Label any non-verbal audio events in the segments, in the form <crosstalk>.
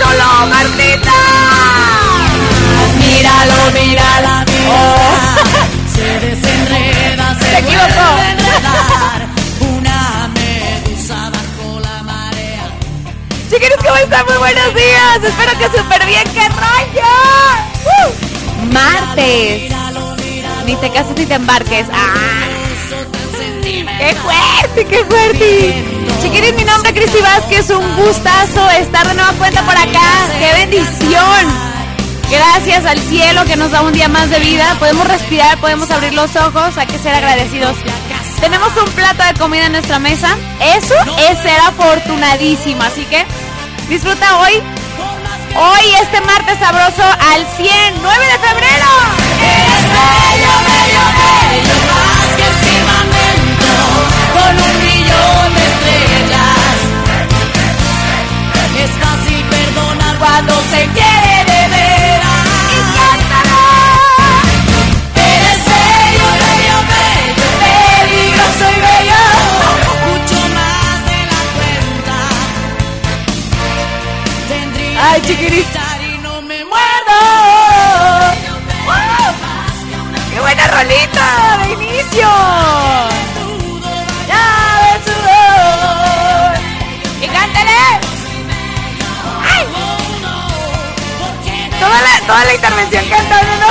Solo, Martita. Míralo, mírala, mírala. Se desenreda, se, equivocó. Una medusa bajo la marea. Chiquillos, ¿cómo están? Muy buenos días. Espero que súper bien. ¡Qué rollo! ¡Uh! Martes. Ni te cases ni te embarques. ¡Ah! ¡Qué fuerte, qué fuerte! Chiquillos, mi nombre es Cristi Vázquez. Un gustazo estar de nueva cuenta por acá. ¡Qué bendición! Gracias al cielo que nos da un día más de vida. Podemos respirar, podemos abrir los ojos. Hay que ser agradecidos. Tenemos un plato de comida en nuestra mesa. Eso es ser afortunadísima. Así que disfruta hoy. Hoy, este martes sabroso al 100, 9 de febrero. Cuando se quiere de veras. Eres bello, bello, bello, peligroso y bello. Mucho más de la cuenta. Tendría Ay, chiquirita. Y no me muerdo. ¡Qué buena rolita de inicio! Toda la, intervención ¿no?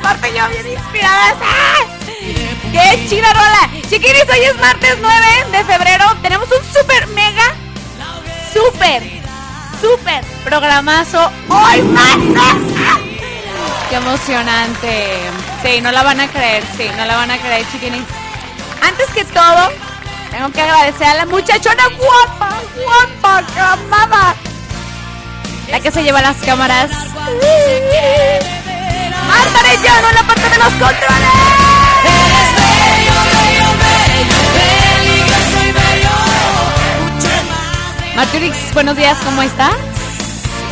Marta y yo bien inspiradas. ¡Ah! ¡Qué chida rola! Chiquiris, hoy es martes 9 de febrero. Tenemos un super mega, super, super programazo hoy martes. ¡Qué emocionante! Sí, no la van a creer, sí, no la van a creer, chiquinis. Antes que todo, tengo que agradecer a la muchachona guapa, guapa, que amaba. La que se lleva las cámaras. Marta Arellano en la parte de los controles. Marturix, buenos días, ¿cómo estás?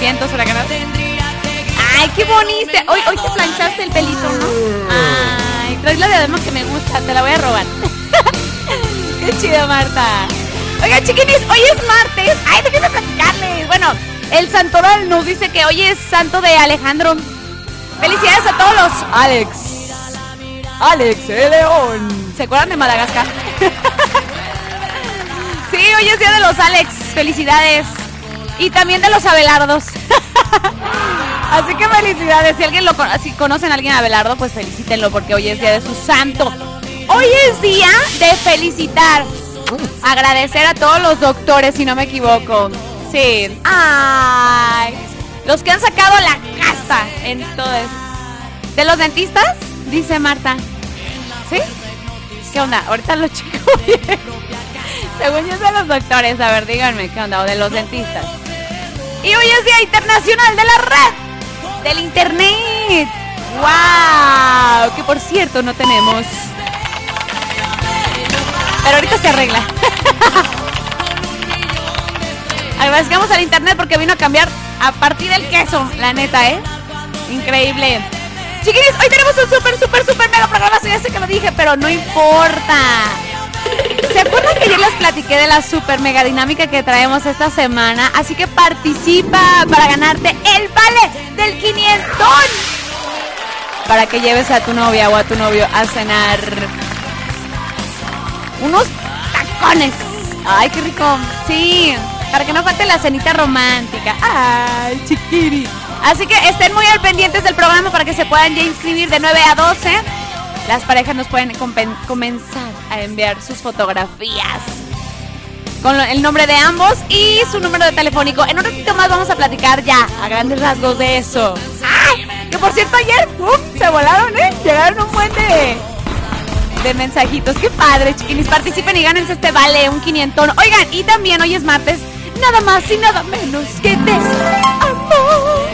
Vientos huracanados. Ay, qué bonito. Hoy, hoy te planchaste el pelito, ¿no? Ay, traes la diadema que me gusta, te la voy a robar. <laughs> qué chido, Marta. Oigan, chiquinis, hoy es martes. Ay, el santoral nos dice que hoy es santo de Alejandro. Felicidades a todos los Alex. Alex, el león. ¿Se acuerdan de Madagascar? <laughs> sí, hoy es día de los Alex. Felicidades. Y también de los Abelardos. <laughs> Así que felicidades. Si alguien lo si conocen a alguien Abelardo, pues felicítenlo porque hoy es día de su santo. Hoy es día de felicitar. Agradecer a todos los doctores, si no me equivoco. Sí. Ay. Los que han sacado la casta en todo eso. ¿De los dentistas? Dice Marta. ¿Sí? ¿Qué onda? Ahorita lo checo. <laughs> Según yo de los doctores, a ver, díganme qué onda, o de los dentistas. Y hoy es Día Internacional de la Red, del Internet. ¡Wow! Que por cierto no tenemos. Pero ahorita se arregla. <laughs> Agradecemos al Internet porque vino a cambiar a partir del queso, la neta, ¿eh? Increíble. Chiquinis, hoy tenemos un súper, súper, súper mega programa. Ya sé que lo dije, pero no importa. ¿Se acuerdan que ayer les platiqué de la super mega dinámica que traemos esta semana? Así que participa para ganarte el vale del 500 para que lleves a tu novia o a tu novio a cenar unos tacones. Ay, qué rico. Sí, para que no falte la cenita romántica. Ay, chiquiri. Así que estén muy al pendientes del programa para que se puedan ya inscribir de 9 a 12 las parejas nos pueden comenzar a enviar sus fotografías con el nombre de ambos y su número de telefónico. En un ratito más vamos a platicar ya a grandes rasgos de eso. ¡Ay! Que por cierto ayer se volaron, ¿eh? Llegaron un buen de, de mensajitos. ¡Qué padre, chiquinis! Participen y gánense este vale, un quinientón. Oigan, y también hoy es martes, nada más y nada menos que des amor.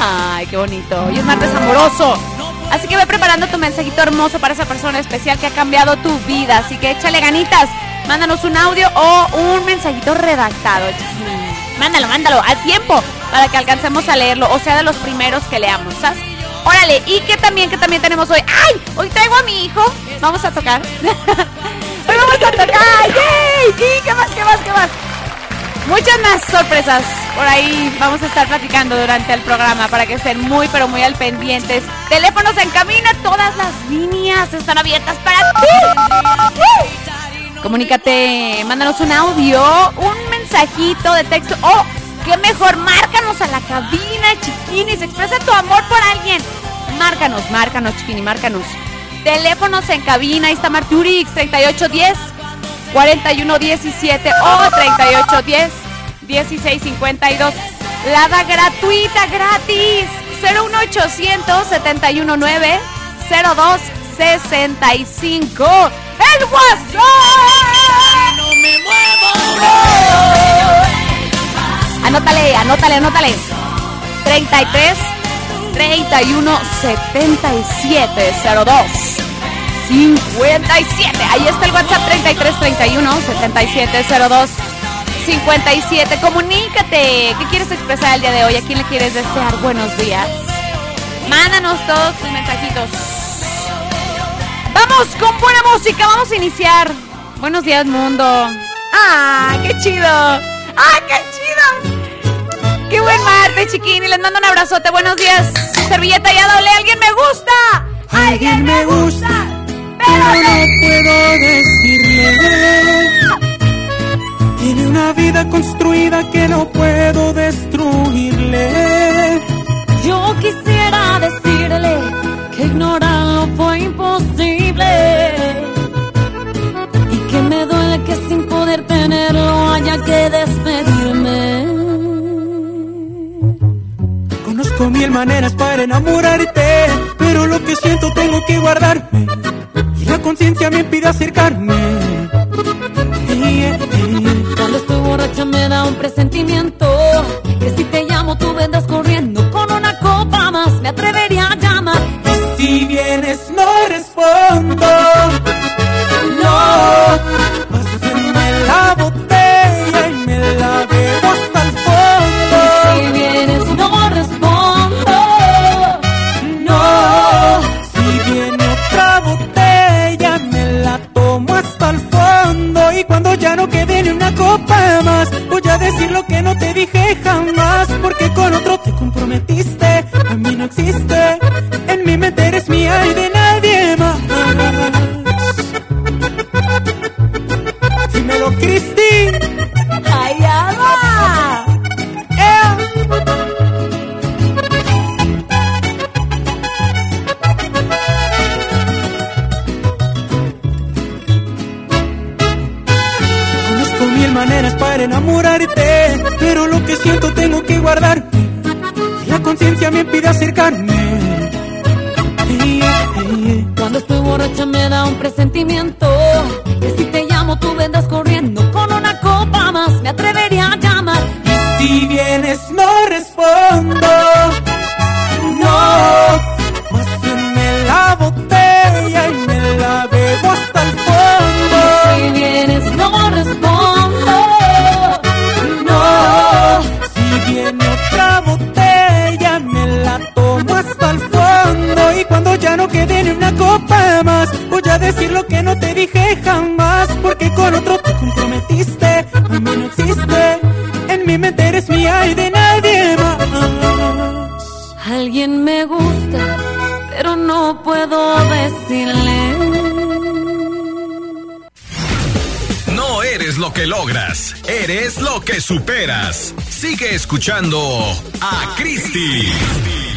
¡Ay, qué bonito! Hoy es martes amoroso. Así que ve preparando tu mensajito hermoso para esa persona especial que ha cambiado tu vida. Así que échale ganitas. Mándanos un audio o un mensajito redactado. Mándalo, mándalo a tiempo para que alcancemos a leerlo. O sea, de los primeros que leamos. Órale, y que también, que también tenemos hoy. ¡Ay! Hoy traigo a mi hijo. Vamos a tocar. <laughs> vamos a tocar. ¡Yay! ¿Y qué más, qué más, qué más? Muchas más sorpresas por ahí vamos a estar platicando durante el programa para que estén muy pero muy al pendientes. Teléfonos en camino, todas las líneas están abiertas para ti. Comunícate, mándanos un audio, un mensajito de texto o oh, qué mejor, márcanos a la cabina, chiquinis, expresa tu amor por alguien. Márcanos, márcanos, chiquini, márcanos. Teléfonos en cabina, ahí está Marturix 3810 4117 o 3810 1652. Lada gratuita, gratis. 01800 719 0265. ¡El WhatsApp! No me muevo. Anótale, anótale, anótale. 33 31 77 02 57. Ahí está el WhatsApp 3331 7702 57. Comunícate. ¿Qué quieres expresar el día de hoy? ¿A quién le quieres desear buenos días? Mándanos todos tus mensajitos. Vamos con buena música. Vamos a iniciar. Buenos días, mundo. ¡Ah, qué chido! ¡Ah, qué chido! ¡Qué buen martes, chiquini! Les mando un abrazote. Buenos días. Servilleta ya doble. ¿Alguien me gusta? ¿Alguien me gusta? Pero no puedo decirle. Tiene una vida construida que no puedo destruirle. Yo quisiera decirle que ignorarlo fue imposible. Y que me duele que sin poder tenerlo haya que despedirme. Conozco mil maneras para enamorarte, pero lo que siento tengo que guardarme conciencia me impide acercarme. Cuando estoy borracha me da un presentimiento escuchando a Cristi.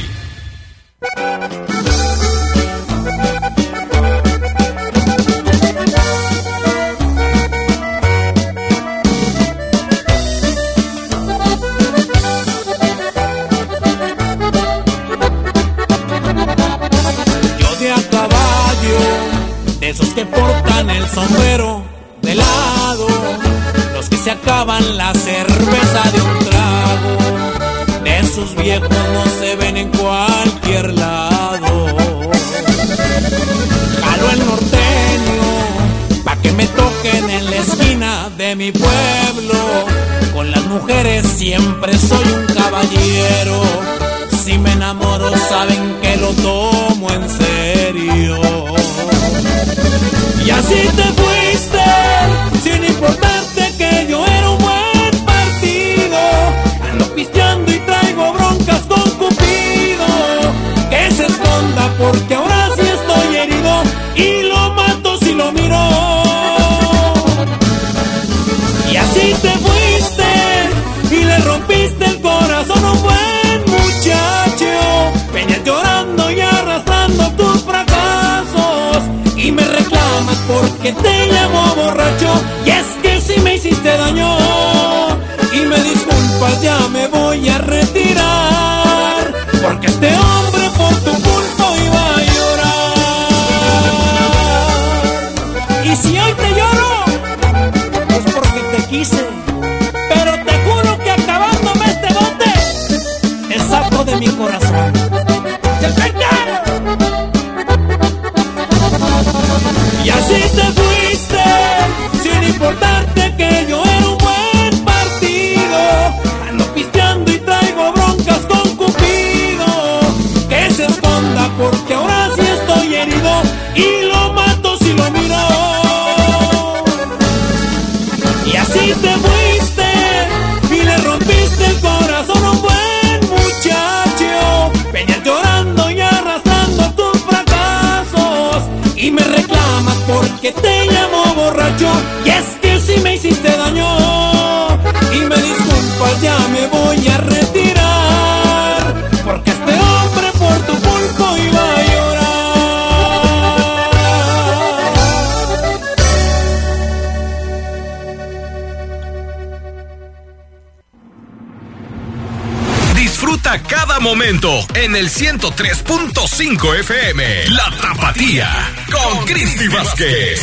En el 103.5 FM. La Tapatía con Cristi Vázquez.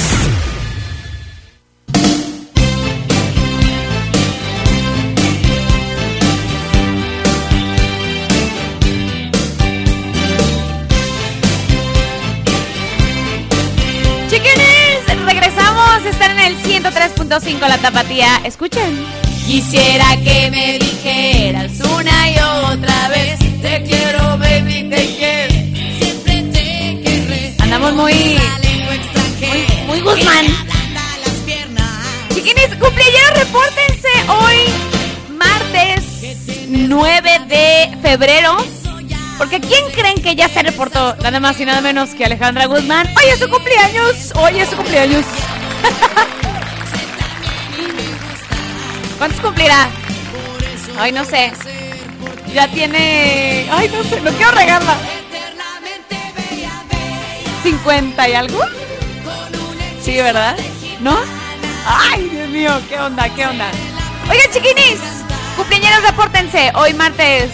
Chiquines, regresamos. Están en el 103.5 La Tapatía. Escuchen. Quisiera que me dijeras cumpleaños, repórtense hoy Martes 9 de febrero porque ¿quién creen que ya se reportó? Nada más y nada menos que Alejandra Guzmán. Hoy es su cumpleaños. Hoy es su cumpleaños. <laughs> ¿Cuántos cumplirá? Ay, no sé. Ya tiene. Ay, no sé, no quiero regarla. ¿50 y algo? Sí, ¿verdad? ¿No? Ay, mío, qué onda, qué onda. Oigan, chiquinis, cumpleaños, repórtense. Hoy martes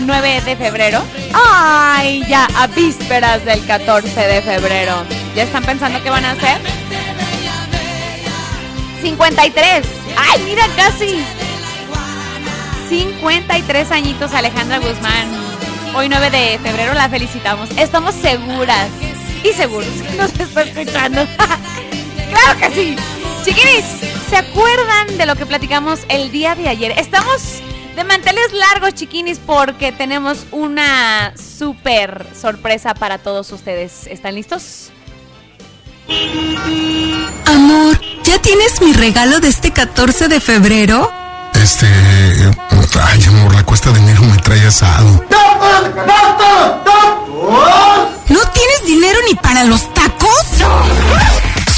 9 de febrero. Ay, ya a vísperas del 14 de febrero. ¿Ya están pensando qué van a hacer? 53. ¡Ay, mira, casi! 53 añitos Alejandra Guzmán. Hoy 9 de febrero la felicitamos. Estamos seguras y seguros que nos está escuchando. <laughs> ¡Claro que sí! Chiquinis, ¿se acuerdan de lo que platicamos el día de ayer? Estamos de manteles largos, chiquinis, porque tenemos una súper sorpresa para todos ustedes. ¿Están listos? Amor, ¿ya tienes mi regalo de este 14 de febrero? Este. Ay, amor, la cuesta de enero me trae asado. ¿No tienes dinero ni para los tacos?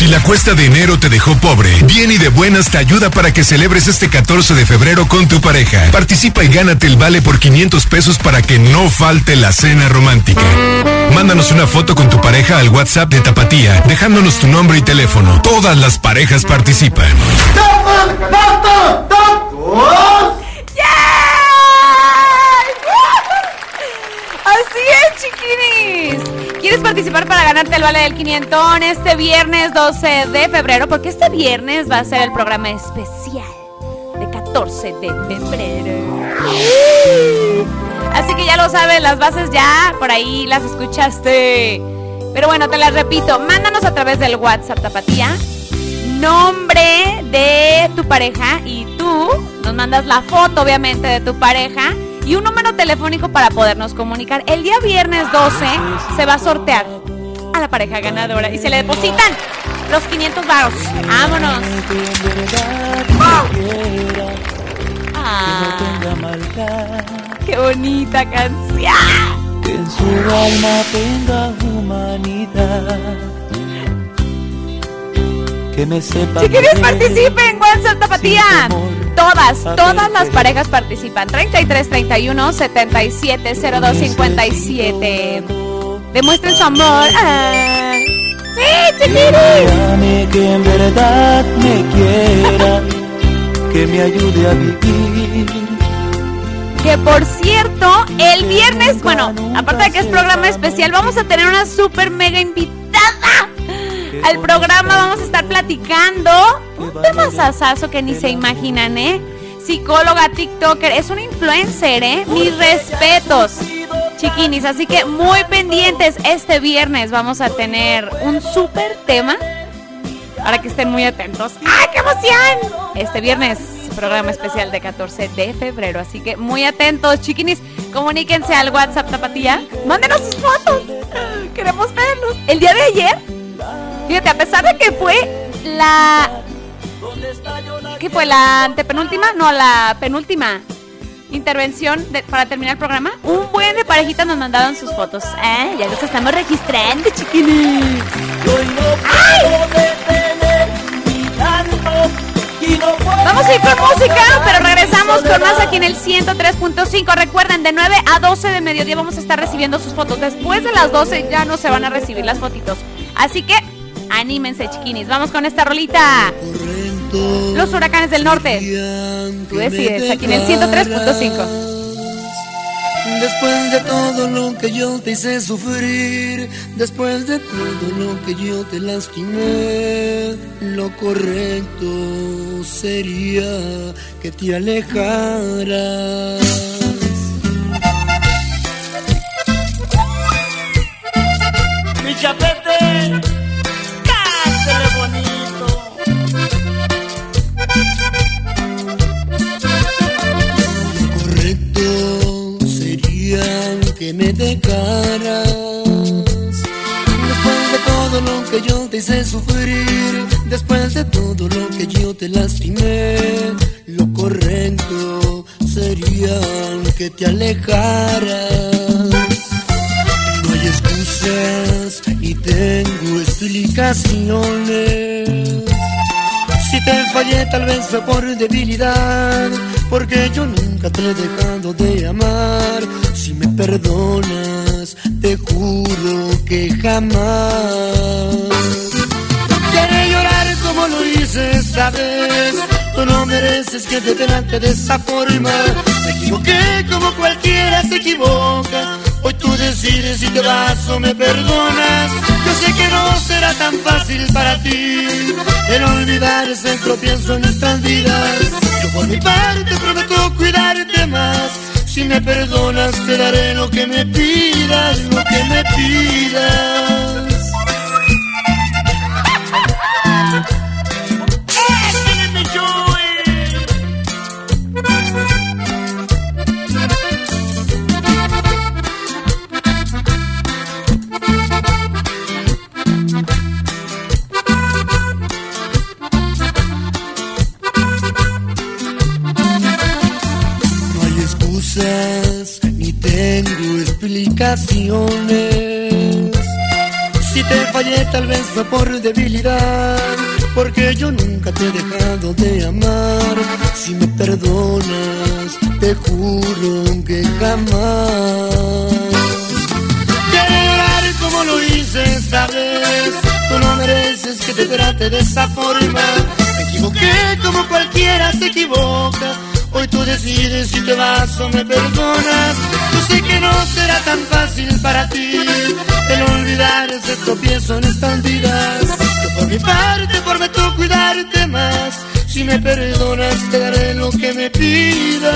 Si la cuesta de enero te dejó pobre, Bien y de Buenas te ayuda para que celebres este 14 de febrero con tu pareja. Participa y gánate el vale por 500 pesos para que no falte la cena romántica. Mándanos una foto con tu pareja al WhatsApp de Tapatía, dejándonos tu nombre y teléfono. Todas las parejas participan. Para ganarte el vale del 500 este viernes 12 de febrero? Porque este viernes va a ser el programa especial de 14 de febrero. Así que ya lo sabes, las bases ya por ahí las escuchaste. Pero bueno, te las repito, mándanos a través del WhatsApp Tapatía nombre de tu pareja y tú nos mandas la foto obviamente de tu pareja y un número telefónico para podernos comunicar. El día viernes 12 se va a sortear a la pareja ganadora y se le depositan los 500 baros. ¡Vámonos! Ah, ¡Qué bonita canción! Que en su alma tenga humanidad. Que me sepa. Si quieres participen, WhatsApp Tapatía. Todas, todas las parejas participan. 33 31 77 02 57. Demuestren su amor. Ah. ¡Sí, chiquiris! que en verdad me quiera. Que me ayude a vivir. Que por cierto, el viernes, bueno, aparte de que es programa especial, vamos a tener una super mega invitada al programa. Vamos a estar platicando un tema sasazo que ni se imaginan, ¿eh? Psicóloga, TikToker, es una influencer, ¿eh? Mis respetos, chiquinis. Así que muy pendientes, este viernes vamos a tener un super tema. Para que estén muy atentos. ¡Ay, qué emoción! Este viernes programa especial de 14 de febrero. Así que muy atentos, chiquinis. Comuníquense al WhatsApp Tapatía. Mándenos sus fotos. Queremos verlos. El día de ayer, fíjate, a pesar de que fue la. ¿Qué fue? ¿La antepenúltima? No, la penúltima intervención para terminar el programa. Un buen de parejitas nos mandaron sus fotos. ¿Eh? Ya los estamos registrando, chiquinis. Vamos a ir con música, pero regresamos con más aquí en el 103.5. Recuerden, de 9 a 12 de mediodía vamos a estar recibiendo sus fotos. Después de las 12 ya no se van a recibir las fotitos. Así que anímense, chiquinis. Vamos con esta rolita. Los huracanes del norte. Tú decides, aquí en el 103.5. Después de todo lo que yo te hice sufrir, después de todo lo que yo te lastimé, lo correcto sería que te alejaras. Mi que yo te hice sufrir, después de todo lo que yo te lastimé, lo correcto sería que te alejaras. No hay excusas y tengo explicaciones. Si te fallé tal vez fue por debilidad, porque yo nunca te he dejado de amar. Si me perdonas, te juro que jamás. Quiere llorar como lo hice esta vez. Tú no mereces que te trate de esa forma. Me equivoqué como cualquiera se equivoca. Hoy tú decides si te vas o me perdonas. Yo sé que no será tan fácil para ti el olvidar ese tropiezo en nuestras vidas. Yo por mi parte prometo cuidarte más. Si me perdonas te daré lo que me pidas, lo que me pidas. Fue por debilidad, porque yo nunca te he dejado de amar. Si me perdonas, te juro que jamás. Quiero como lo hice esta vez, tú no mereces que te trate de esa forma. Me equivoqué como cualquiera se equivoca Hoy tú decides si te vas o me perdonas. Yo sé que no será tan fácil para ti el olvidar ese tropiezo en escondidas. Yo por mi parte prometo cuidarte más. Si me perdonas te daré lo que me pidas,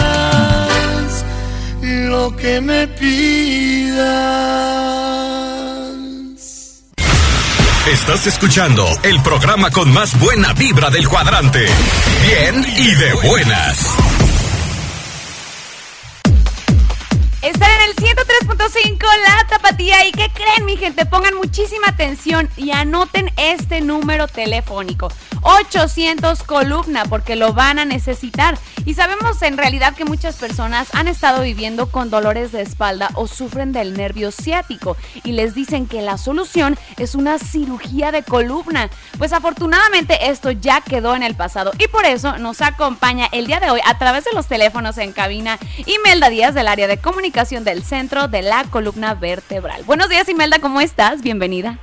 lo que me pidas. Estás escuchando el programa con más buena vibra del cuadrante. Bien y de buenas. 103.5 La Tapatía y ¿qué creen mi gente? Pongan muchísima atención y anoten este número telefónico. 800 columna porque lo van a necesitar. Y sabemos en realidad que muchas personas han estado viviendo con dolores de espalda o sufren del nervio ciático y les dicen que la solución es una cirugía de columna. Pues afortunadamente esto ya quedó en el pasado y por eso nos acompaña el día de hoy a través de los teléfonos en cabina Imelda Díaz del área de comunicación del Centro de la Columna Vertebral. Buenos días Imelda, ¿cómo estás? Bienvenida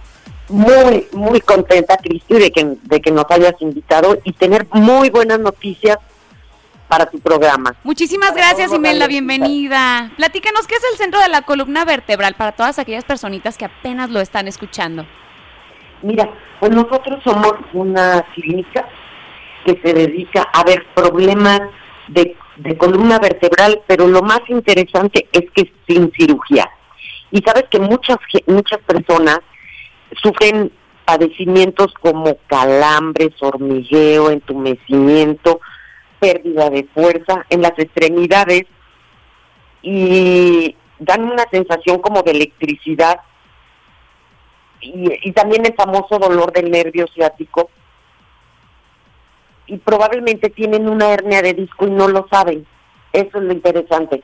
muy, muy contenta, Cristi, de que, de que nos hayas invitado y tener muy buenas noticias para tu programa. Muchísimas gracias, Imelda, bienvenida. Platícanos, ¿qué es el centro de la columna vertebral para todas aquellas personitas que apenas lo están escuchando? Mira, pues nosotros somos una clínica que se dedica a ver problemas de, de columna vertebral, pero lo más interesante es que sin cirugía. Y sabes que muchas, muchas personas sufren padecimientos como calambres, hormigueo, entumecimiento, pérdida de fuerza en las extremidades y dan una sensación como de electricidad y, también el famoso dolor del nervio ciático y probablemente tienen una hernia de disco y no lo saben. Eso es lo interesante.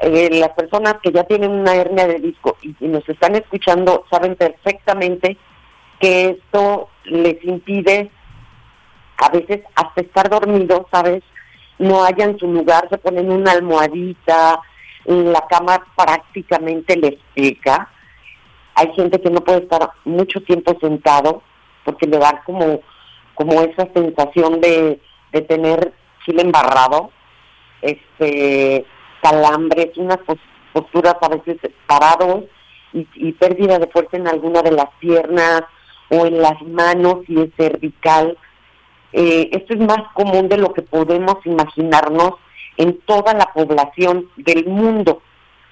Eh, las personas que ya tienen una hernia de disco y, nos están escuchando saben perfectamente que esto les impide a veces hasta estar dormidos, ¿sabes? No hayan su lugar, se ponen una almohadita, la cama prácticamente les pica. Hay gente que no puede estar mucho tiempo sentado porque le da como, como esa sensación de, de tener chile embarrado. Este, calambres, unas posturas a veces parados y, pérdida de fuerza en alguna de las piernas o en las manos y es cervical. Eh, esto es más común de lo que podemos imaginarnos en toda la población del mundo.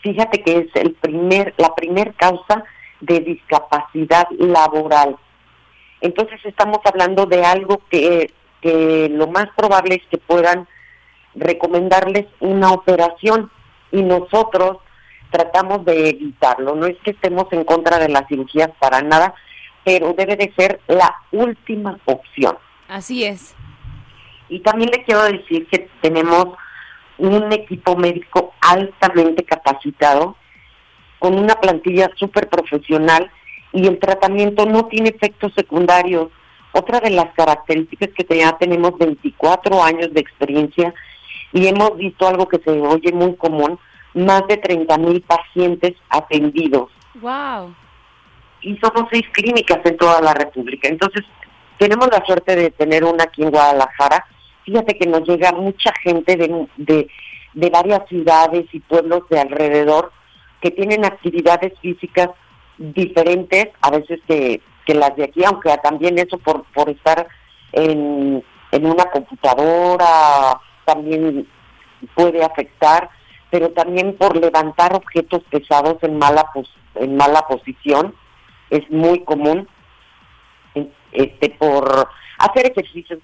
Fíjate que es el primer, la primer causa de discapacidad laboral. Entonces estamos hablando de algo que, que lo más probable es que puedan recomendarles una operación y nosotros tratamos de evitarlo. No es que estemos en contra de las cirugías para nada, pero debe de ser la última opción. Así es. Y también le quiero decir que tenemos un equipo médico altamente capacitado, con una plantilla súper profesional y el tratamiento no tiene efectos secundarios. Otra de las características que ya tenemos 24 años de experiencia y hemos visto algo que se oye muy común, más de 30 mil pacientes atendidos. ¡Wow! Y somos seis clínicas en toda la República. Entonces, tenemos la suerte de tener una aquí en Guadalajara. Fíjate que nos llega mucha gente de, de, de varias ciudades y pueblos de alrededor que tienen actividades físicas diferentes a veces que, que las de aquí, aunque también eso por, por estar en, en una computadora también puede afectar, pero también por levantar objetos pesados en mala en mala posición es muy común este por hacer ejercicios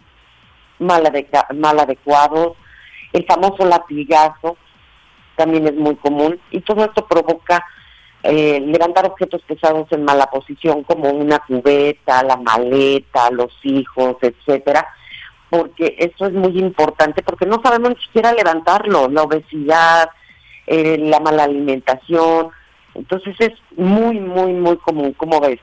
mal, mal adecuados, el famoso latigazo también es muy común y todo esto provoca eh, levantar objetos pesados en mala posición como una cubeta, la maleta, los hijos, etcétera, porque eso es muy importante, porque no sabemos ni siquiera levantarlo, la obesidad, eh, la mala alimentación, Entonces es muy, muy, muy común. ¿Cómo ves?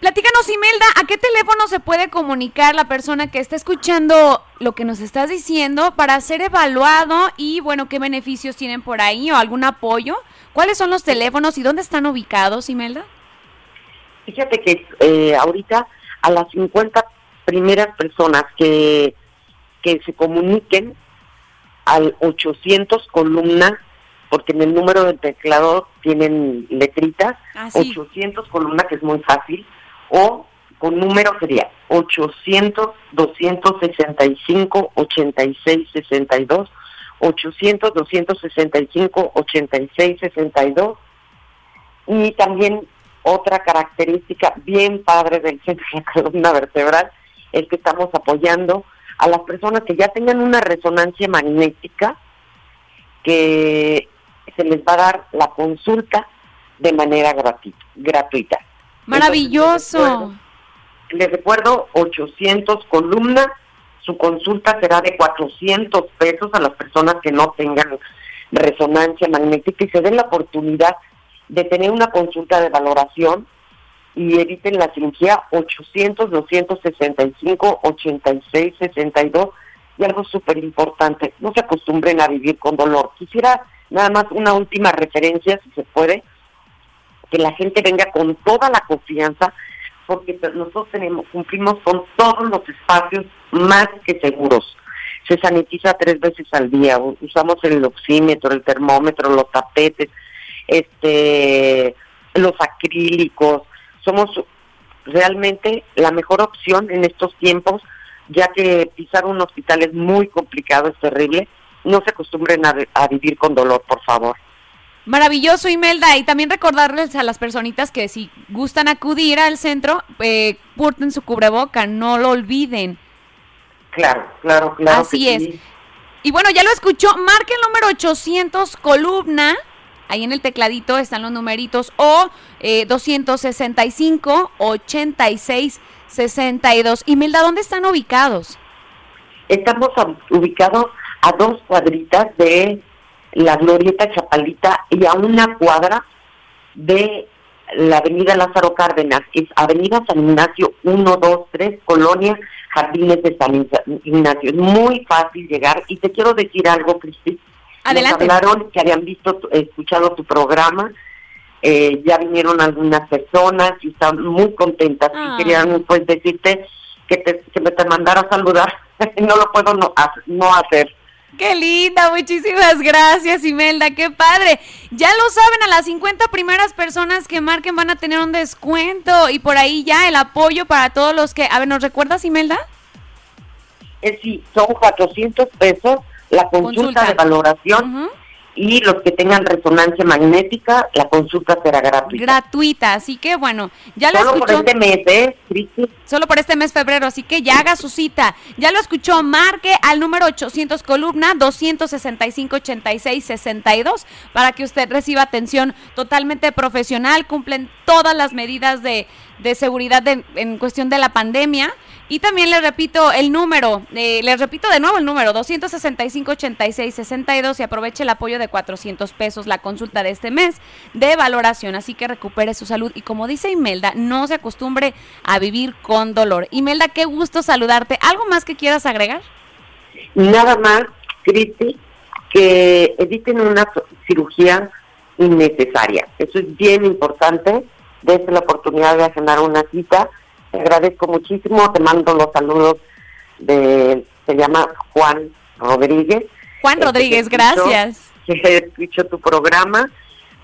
Platícanos, Imelda, ¿a qué teléfono se puede comunicar la persona que está escuchando lo que nos estás diciendo para ser evaluado y, bueno, qué beneficios tienen por ahí o algún apoyo? ¿Cuáles son los teléfonos y dónde están ubicados, Imelda? Fíjate que eh, ahorita a las 50 primeras personas que, que se comuniquen al 800 columna, porque en el número del teclado tienen letritas, 800 ah, columna, que es muy fácil, o con número sería 800 265 86 62 800 265 86 62 y también otra característica bien padre del <laughs> centro de la columna vertebral es que estamos apoyando a las personas que ya tengan una resonancia magnética que se les va a dar la consulta de manera gratuita. Maravilloso. les, recuerdo, 800 columnas, su consulta será de 400 pesos a las personas que no tengan resonancia magnética y se den la oportunidad de tener una consulta de valoración y eviten la cirugía 800 265 86 62 y algo súper importante, no se acostumbren a vivir con dolor. Quisiera nada más una última referencia, si se puede, que la gente venga con toda la confianza, porque nosotros tenemos, cumplimos con todos los espacios más que seguros. Se sanitiza tres veces al día, usamos el oxímetro, el termómetro, los tapetes, este, los acrílicos. Somos realmente la mejor opción en estos tiempos, ya que pisar un hospital es muy complicado, es terrible. No se acostumbren a vivir con dolor, por favor. Maravilloso, Imelda. Y también recordarles a las personitas que si gustan acudir al centro, eh, porten su cubreboca, no lo olviden. Claro, claro, claro. Así es. Y bueno, ya lo escuchó, marque el número 800 columna, ahí en el tecladito están los numeritos, o eh, 265 86 62. Imelda, ¿dónde están ubicados? Estamos ubicados a dos cuadritas de la Glorieta Chapalita y a una cuadra de la Avenida Lázaro Cárdenas, es Avenida San Ignacio 1, 2, 3, Colonia Jardines de San Ignacio. Es muy fácil llegar y te quiero decir algo, Cristi. Adelante. Nos hablaron que habían visto, escuchado tu programa, eh, ya vinieron algunas personas y están muy contentas y ah. querían pues decirte que, te, que me te mandara a saludar. <laughs> no lo puedo no hacer. Qué linda, muchísimas gracias Imelda, qué padre. Ya lo saben, a las 50 primeras personas que marquen van a tener un descuento y por ahí ya el apoyo para todos los que... A ver, ¿nos recuerdas Imelda? Eh, sí, son 400 pesos la consulta, de valoración y los que tengan resonancia magnética, la consulta será gratuita. Gratuita, así que bueno, ya lo Solo por este mes, ¿eh? Solo por este mes febrero, así que ya haga su cita. Ya lo escuchó, marque al número 800 columna 265 86 62 para que usted reciba atención totalmente profesional, cumplen todas las medidas de, de seguridad en cuestión de la pandemia y también les repito el número, eh, les repito de nuevo el número, 265-86-62 y aproveche el apoyo de 400 pesos la consulta de este mes de valoración, así que recupere su salud. Y como dice Imelda, no se acostumbre a vivir con dolor. Imelda, qué gusto saludarte. ¿Algo más que quieras agregar? Nada más, Cristi, que eviten una cirugía innecesaria. Eso es bien importante. Desde la oportunidad de agendar una cita te agradezco muchísimo, te mando los saludos de, se llama Juan Rodríguez. Juan este, Rodríguez, gracias. <laughs> Que escucho tu programa,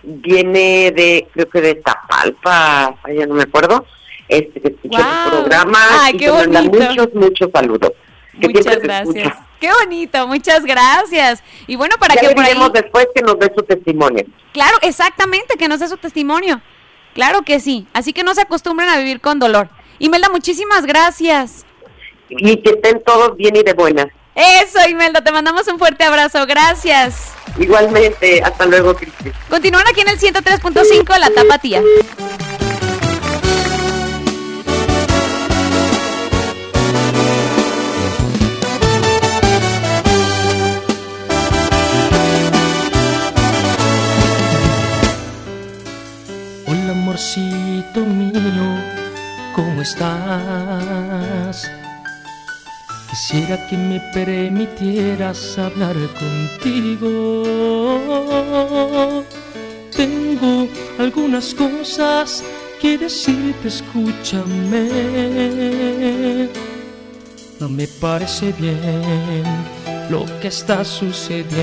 viene de, creo que de Tapalpa, ya no me acuerdo, este, que escucho tu programa Ay, qué bonito. muchos, muchos saludos. muchas gracias. Qué bonito, muchas gracias. Y bueno, para que por después que nos dé su testimonio. Claro, exactamente, que nos dé su testimonio. Claro que sí. Así que no se acostumbren a vivir con dolor. Imelda, muchísimas gracias. Y que estén todos bien y de buenas. Eso, Imelda, te mandamos un fuerte abrazo. Gracias. Igualmente, hasta luego, Cristi. Continúan aquí en el 103.5, La Tapatía. Amorcito mío, ¿cómo estás? Quisiera que me permitieras hablar contigo. Tengo algunas cosas que decirte, escúchame. No me parece bien lo que está sucediendo.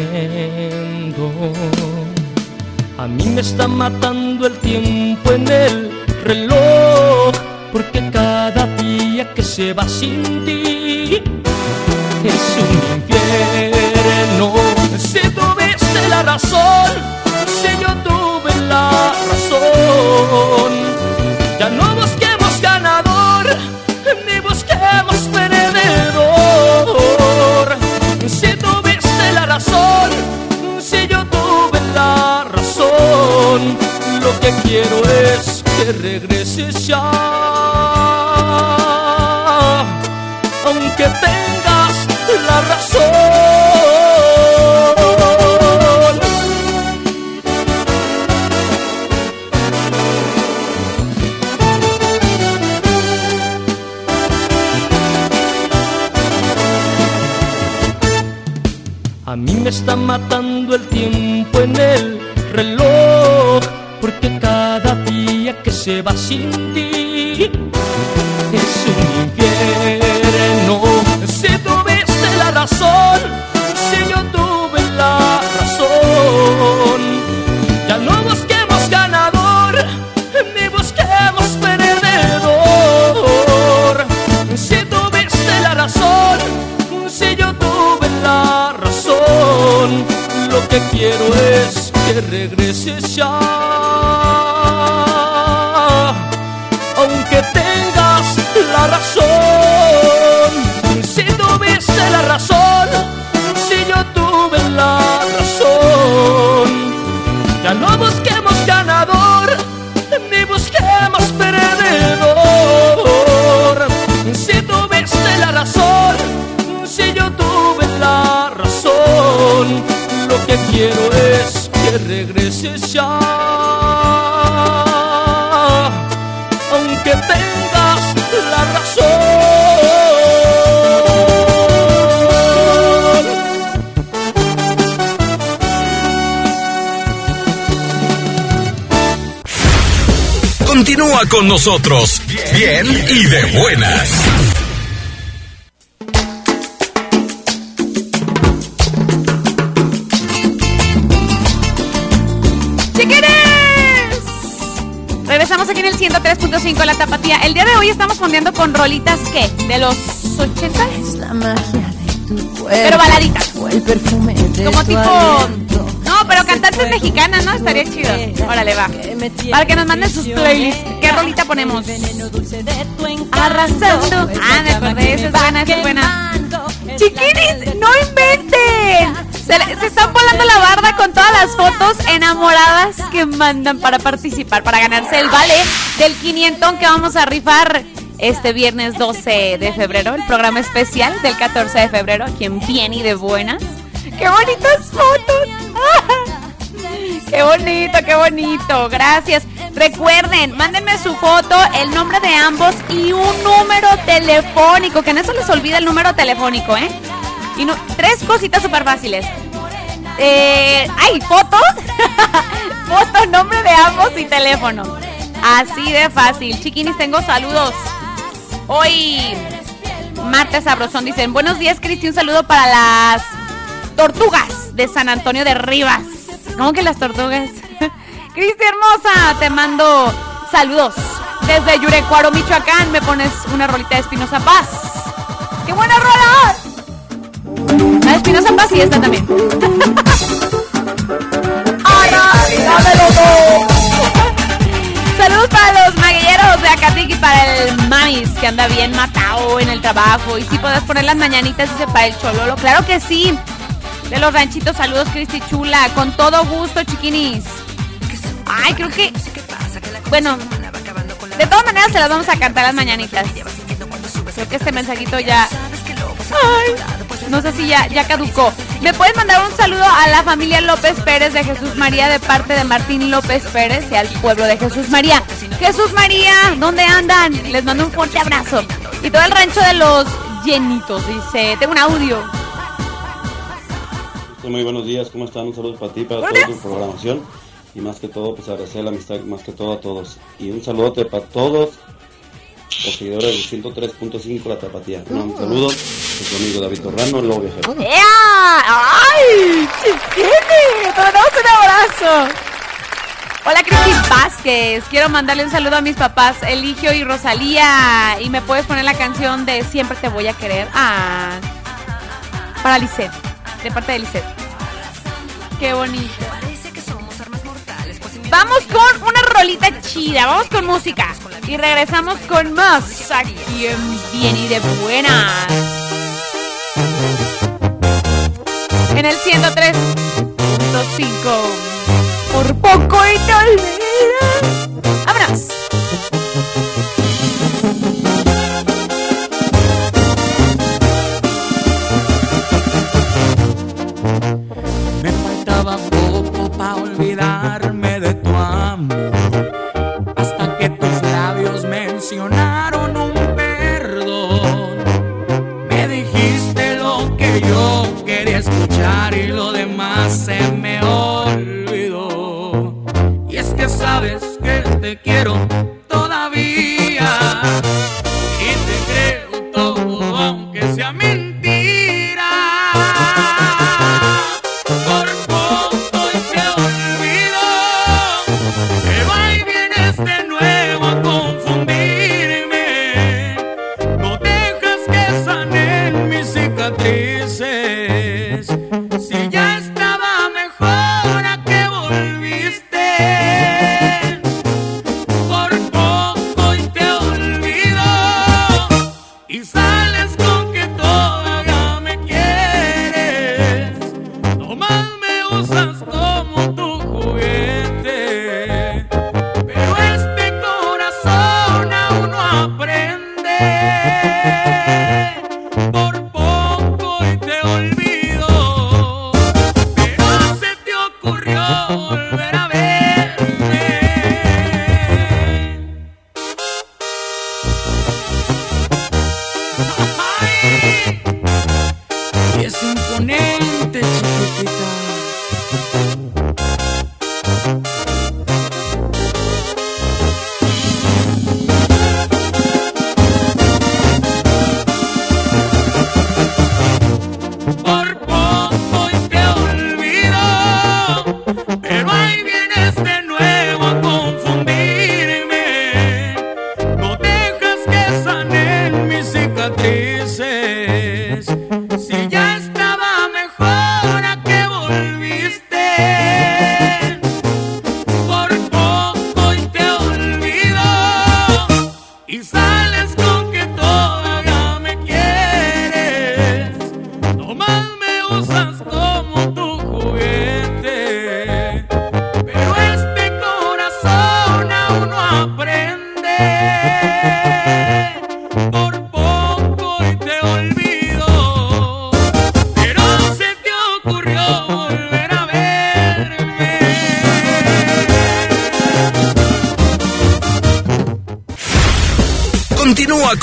A mí me está matando el tiempo en el reloj, porque cada día que se va sin ti es un infierno. Si tuviste la razón, si yo tuve la razón, ya no busquemos ganador, ni busquemos perdedor. Si tuviste la razón, si yo lo que quiero es que regreses ya. Aunque tengas la razón. A mí me está matando el tiempo sin ti es un infierno. Si tuviste la razón, si yo tuve la razón, ya no busquemos ganador, ni busquemos perdedor. Si tuviste la razón, si yo tuve la razón, lo que quiero es que regreses ya. Regreses ya. Aunque tengas la razón. Continúa con nosotros, bien y de buenas. Estamos fondeando con rolitas, ¿qué? ¿De los 80? Es la magia de tu cuerpo. Pero baladitas. O el perfume de Como tu tipo... aliento. No, pero cantantes mexicanas, ¿no? Estaría chido. Órale, va. Para que nos manden sus playlists. ¿Qué rolita ponemos? Arrasando. Ah, me acordé. Esa es buena, esa es buena. Chiquinis, no inventen. Se, se están volando la barda con todas las fotos enamoradas que mandan para participar, para ganarse el vale del 500 que vamos a rifar este viernes 12 de febrero, el programa especial del 14 de febrero, aquí en Bien y de Buenas. ¡Qué bonitas fotos! <laughs> ¡Qué bonito, qué bonito! Gracias. Recuerden, mándenme su foto, el nombre de ambos y un número telefónico, que no se les olvida el número telefónico, ¿eh? Y no- tres cositas súper fáciles. Eh, ¡Ay, fotos! <laughs> Foto, nombre de ambos y teléfono. Así de fácil. Chiquinis, tengo saludos. Hoy, martes sabrosón, dicen, buenos días, Cristi, un saludo para las tortugas de San Antonio de Rivas. ¿Cómo que las tortugas? <laughs> Cristi hermosa, te mando saludos. Desde Yurecuaro, Michoacán, me pones una rolita de Espinosa Paz. ¡Qué buena rola! La de Espinosa Paz y esta también. <laughs> Saludos para los maguilleros de Acatiki y para el Mamis que anda bien matado en el trabajo. Y si puedes poner las mañanitas, dice para el Chololo. Claro que sí. De los ranchitos, saludos Cristi Chula. Con todo gusto, chiquinis. Ay, creo que. Bueno, de todas maneras se las vamos a cantar las mañanitas. Creo que este mensajito ya. Ay, no sé si ya, ya caducó. ¿Me puedes mandar un saludo a la familia López Pérez de Jesús María de parte de Martín López Pérez y al pueblo de Jesús María? Jesús María, ¿dónde andan? Les mando un fuerte abrazo. Y todo el rancho de los llenitos, dice. Tengo un audio. Muy buenos días, ¿cómo están? Un saludo para ti, para toda tu programación. Y más que todo, pues agradecer la amistad, más que todo a todos. Y un saludote para todos los seguidores del 103.5 La Tapatía. Un saludo de su David Torrano, Lobo Viajero. ¡Ay! ¡Chiquini! ¡Te mandamos un abrazo! Hola Cristi Vázquez, quiero mandarle un saludo a mis papás Eligio y Rosalía y me puedes poner la canción de Siempre te voy a querer. Ah, para Lisette, de parte de Lisette. Qué bonito. Vamos con una rolita chida, vamos con música y regresamos con más aquí en Bien y de Buenas. En el 103.5 por poco y te olvidas. ¡Vámonos! Me faltaba poco para olvidarme de tu amor.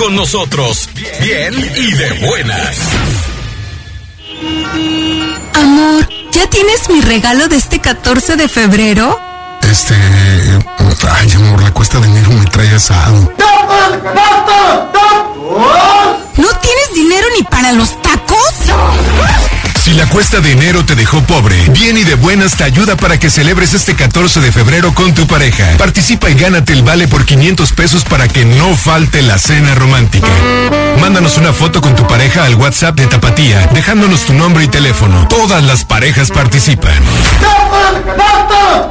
Con nosotros, bien y de buenas. Amor, ¿ya tienes mi regalo de este 14 de febrero? Este. Ay, amor, la cuesta de enero me trae asado. ¿No tienes dinero ni para los tacos? Si la cuesta de enero te dejó pobre, Bien y de Buenas te ayuda para que celebres este 14 de febrero con tu pareja. Participa y gánate el vale por 500 pesos para que no falte la cena romántica. Mándanos una foto con tu pareja al WhatsApp de Tapatía, dejándonos tu nombre y teléfono. Todas las parejas participan. ¡Tacos,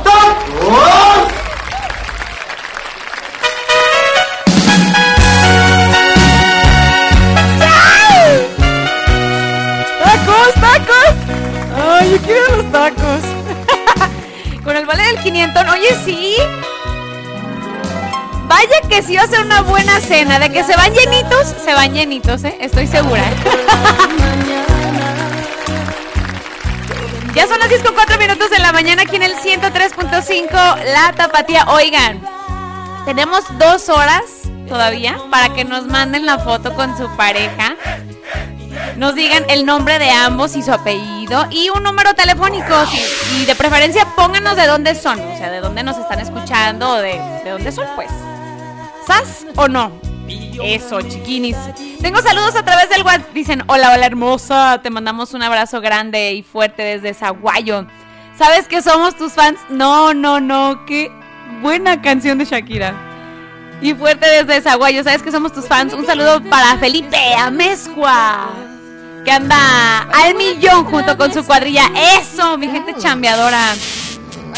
¡Ay, yo quiero los tacos! <laughs> Con el vale del 500, oye, sí. Vaya que sí va a ser una buena cena. De que se van llenitos, se van llenitos, ¿eh? Estoy segura. <laughs> Ya son las 10 con 4 minutos de la mañana aquí en el 103.5 La Tapatía. Oigan, tenemos dos horas todavía para que nos manden la foto con su pareja. Nos digan el nombre de ambos y su apellido y un número telefónico. Y, y de preferencia pónganos de dónde son, o sea, de dónde nos están escuchando o de, de dónde son, pues. ¿Sas o no? Eso, chiquinis. Tengo saludos a través del WhatsApp. Dicen, hola, hola hermosa. Te mandamos un abrazo grande y fuerte desde Zaguayo. ¿Sabes que somos tus fans? No, no, no. Qué buena canción de Shakira. Y fuerte desde Zaguayo. ¿Sabes que somos tus fans? Un saludo para Felipe Amezcua. Que anda al millón junto con su cuadrilla. Eso, mi gente chambeadora.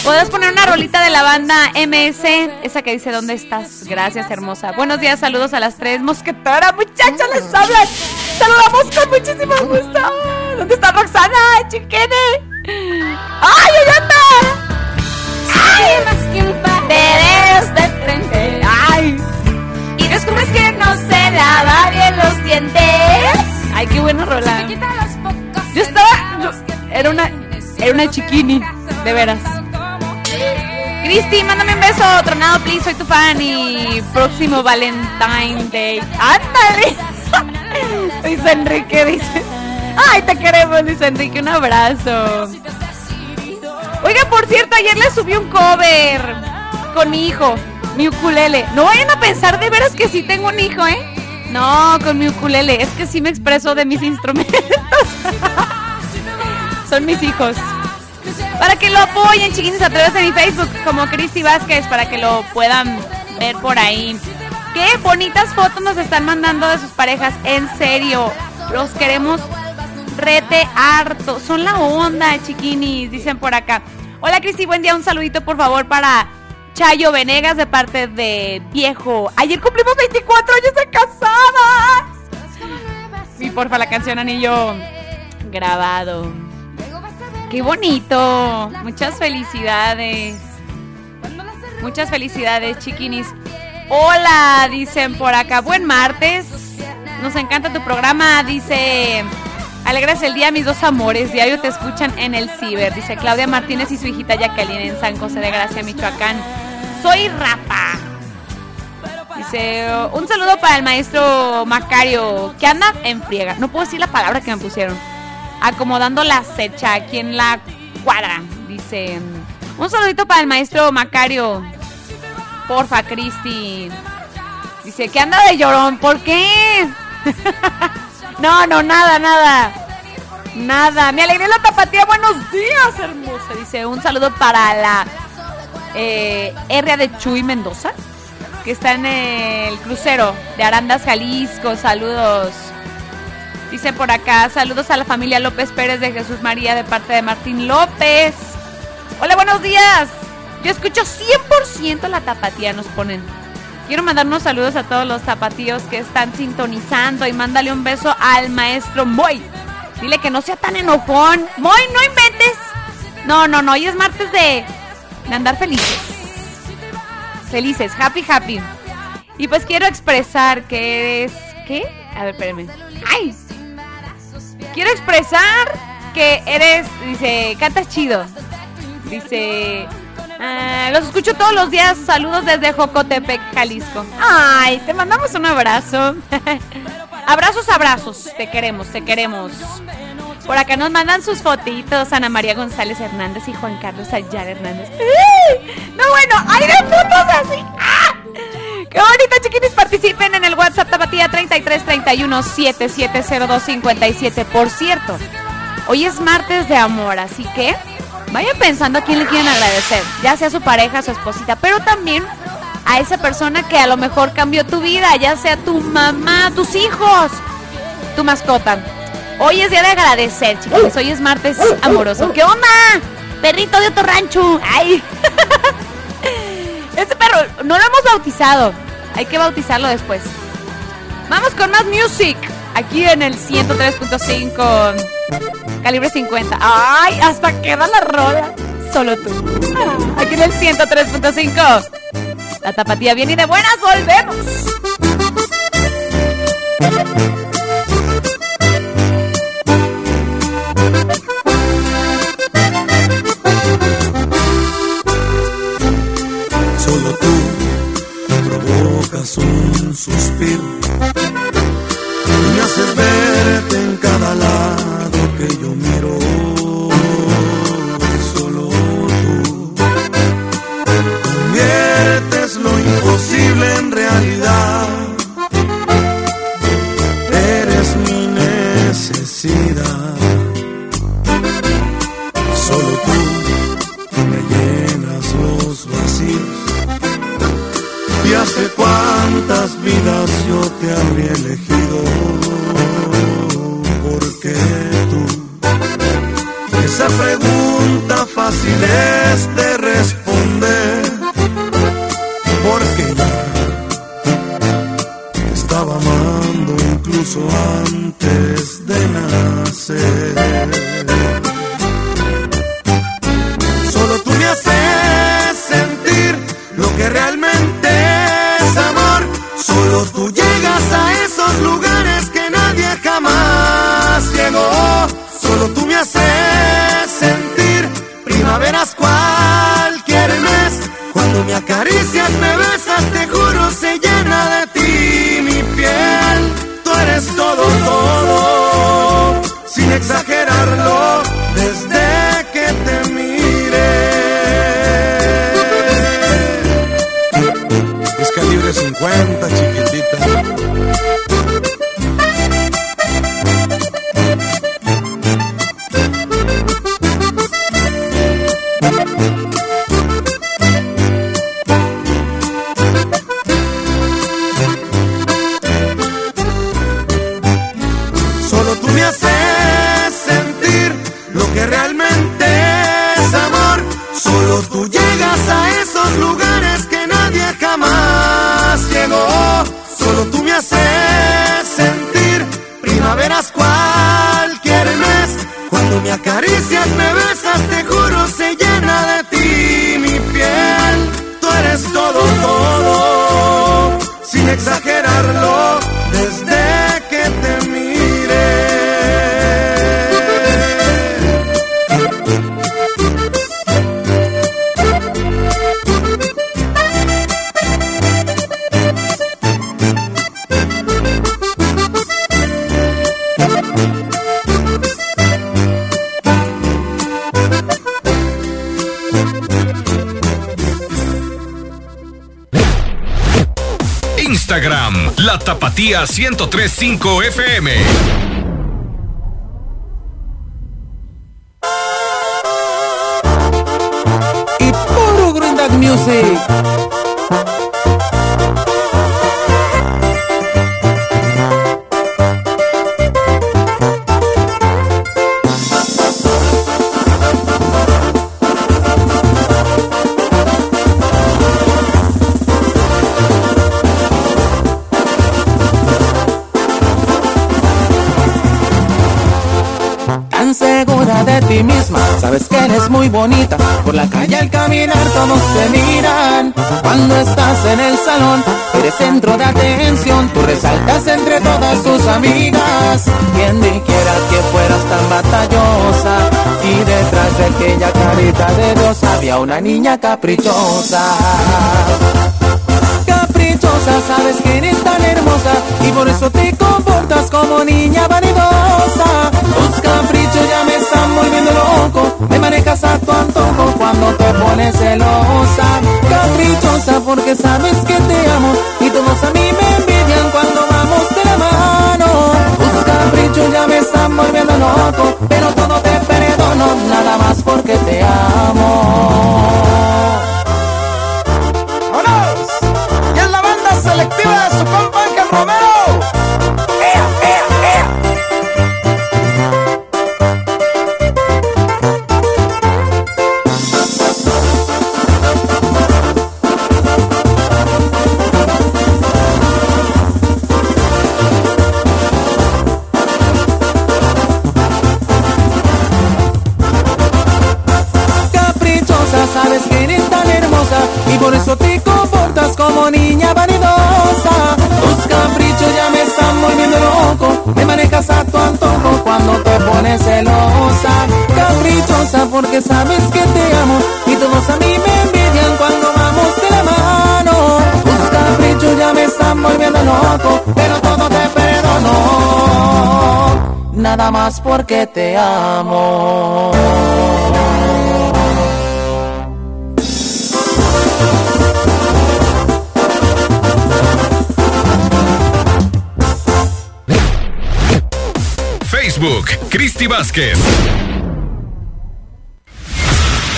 ¿Puedes poner una rolita de la banda MS? Esa que dice, ¿dónde estás? Gracias, hermosa. Buenos días, saludos a las tres mosqueteras. Muchachos, les hablan. Saludamos con muchísimo gusto. ¿Dónde está Roxana? Chiquene. ¡Ay, allá anda! ¡Ay! Te ves de frente. ¡Ay! Y descubres que no se lava bien los dientes. ¡Ay, qué bueno, rola! Yo estaba... yo- era una... Era una chiquini, de veras. Cristi, mándame un beso, Tronado, please, soy tu fan y próximo Valentine Day. ¡Ándale! <laughs> Luis Enrique dice. ¡Ay, te queremos, Luis Enrique! Un abrazo. Oiga, por cierto, ayer le subí un cover con mi hijo, mi ukulele. No vayan a pensar de veras que sí tengo un hijo, ¿eh? No, con mi ukulele. Es que sí me expreso de mis instrumentos. <laughs> Son mis hijos. Para que lo apoyen, chiquines, a través de mi Facebook, como Cristi Vázquez, para que lo puedan ver por ahí. Qué bonitas fotos nos están mandando de sus parejas. En serio, los queremos rete harto. Son la onda, chiquinis, dicen por acá. Hola, Cristi, buen día. Un saludito, por favor, para Chayo Venegas de parte de Viejo. Ayer cumplimos 24 años de casadas. Y porfa, la canción Anillo grabado. Qué bonito. Muchas felicidades. Muchas felicidades, chiquinis. Hola, dicen por acá. Buen martes. Nos encanta tu programa, dice. Alegras el día, mis dos amores. Diario te escuchan en el ciber. Dice Claudia Martínez y su hijita Jacqueline en San José de Gracia, Michoacán. Soy Rafa. Dice, un saludo para el maestro Macario, que anda en friega. No puedo decir la palabra que me pusieron. Acomodando la cecha aquí en la cuadra. Dice, un saludito para el maestro Macario. Porfa, Cristi. Dice, que anda de llorón. ¿Por qué? <laughs> no, no, nada, nada. Nada. Me alegré la tapatía. Buenos días, hermosa. Dice, un saludo para la eh, R de Chuy Mendoza, que está en el crucero de Arandas, Jalisco. Saludos. Dice por acá, saludos a la familia López Pérez de Jesús María de parte de Martín López. Hola, buenos días. Yo escucho 100% la tapatía, nos ponen. Quiero mandar unos saludos a todos los tapatíos que están sintonizando y mándale un beso al maestro Moy. Dile que no sea tan enojón. Moy, no inventes. No, no, no, hoy es martes de, de andar felices. Felices, happy, happy. Y pues quiero expresar que eres... ¿Qué? A ver, espérenme. ¡Ay! Quiero expresar que eres... Dice, cantas chido. Dice... "Ah, los escucho todos los días. Saludos desde Jocotepec, Jalisco. Ay, te mandamos un abrazo. <laughs> abrazos, abrazos. Te queremos, te queremos. Por acá nos mandan sus fotitos Ana María González Hernández y Juan Carlos Ayala Hernández. No, bueno, hay de fotos así. ¡Ah! ¡Qué bonito, chiquitis! Participen en el WhatsApp Tapatía 3331 770257. Por cierto, hoy es martes de amor, así que vayan pensando a quién le quieren agradecer. Ya sea su pareja, su esposita, pero también a esa persona que a lo mejor cambió tu vida, ya sea tu mamá, tus hijos, tu mascota. Hoy es día de agradecer, chiquitis. Hoy es martes amoroso. ¿Qué onda? Perrito de otro rancho. ¡Ay! <laughs> Este perro no lo hemos bautizado. Hay que bautizarlo después. Vamos con más music. Aquí en el 103.5, calibre 50. ¡Ay! Hasta queda la rola. Solo tú. Aquí en el 103.5. La tapatía viene y de buenas volvemos. Solo tú provocas un suspiro verte en cada lado que yo miro. Solo tú conviertes lo imposible en realidad. Eres mi necesidad. Solo tú me llenas los vacíos. Y hace cuántas vidas yo te habría elegido. Porque tú? Esa pregunta fácil es de responder, porque ya estaba amando incluso antes de nacer. nace 1035 FM. niña caprichosa.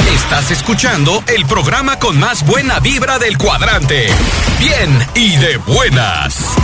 Estás escuchando el programa con más buena vibra del cuadrante. Bien y de buenas.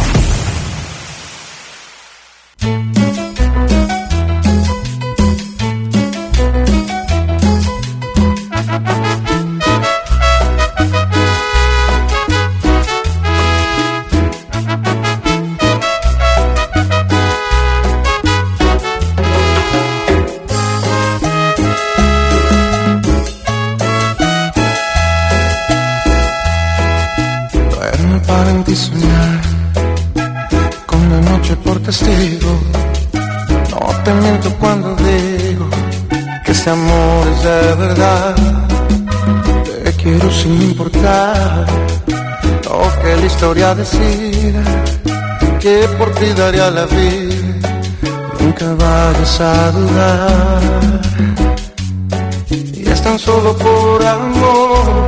A dudar. Y es tan solo por amor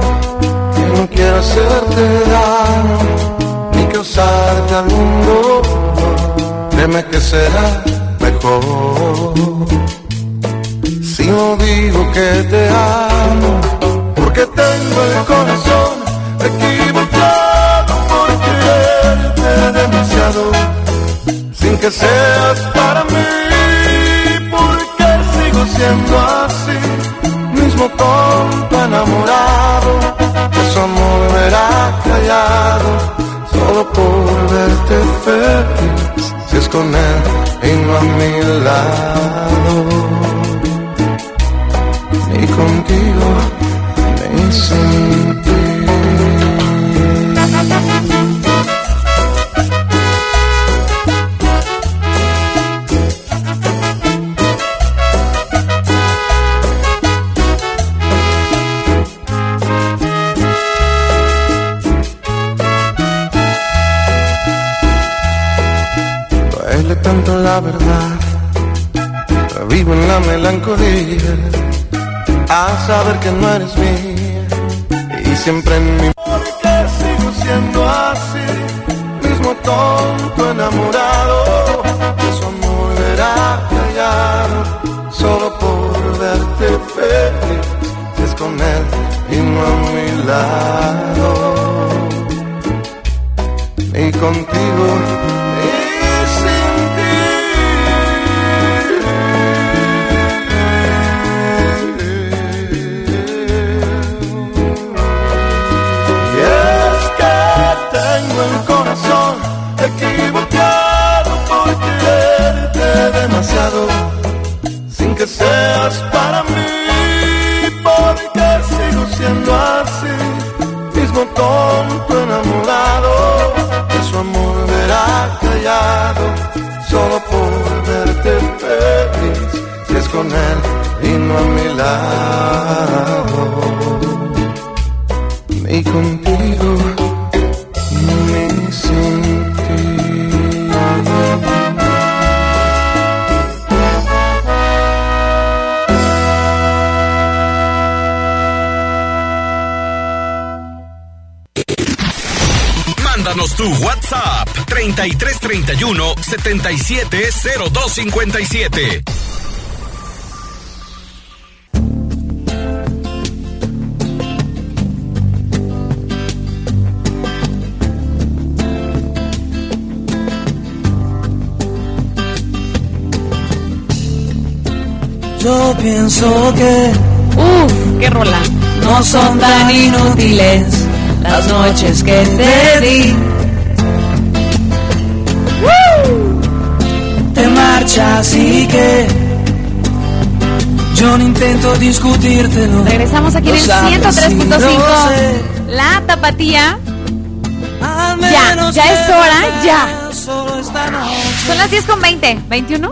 que no quiero hacerte daño ni causarte algún dolor. Créeme que será mejor si no digo que te amo, porque tengo el corazón equivocado por quererte demasiado, sin que seas para mí, sigo siendo así, mismo tonto enamorado su amor verá callado solo por verte feliz si es con él y no a mi lado. Ni contigo ni sin ti verdad. Vivo en la melancolía a saber que no eres mía y siempre en mi porque sigo siendo así, mismo tonto enamorado. De su amor verá callado solo por verte feliz. Es con él y no a mi lado. Y contigo 3331 770257. Yo pienso que Uf, qué rola. no son tan inútiles las noches que te di. Que yo no intento discutírtelo. Regresamos aquí en el Lo sabes y lo 103.5. sé. La tapatía. Ya, ya es hora, ya. Son las 10 con 20. ¿21?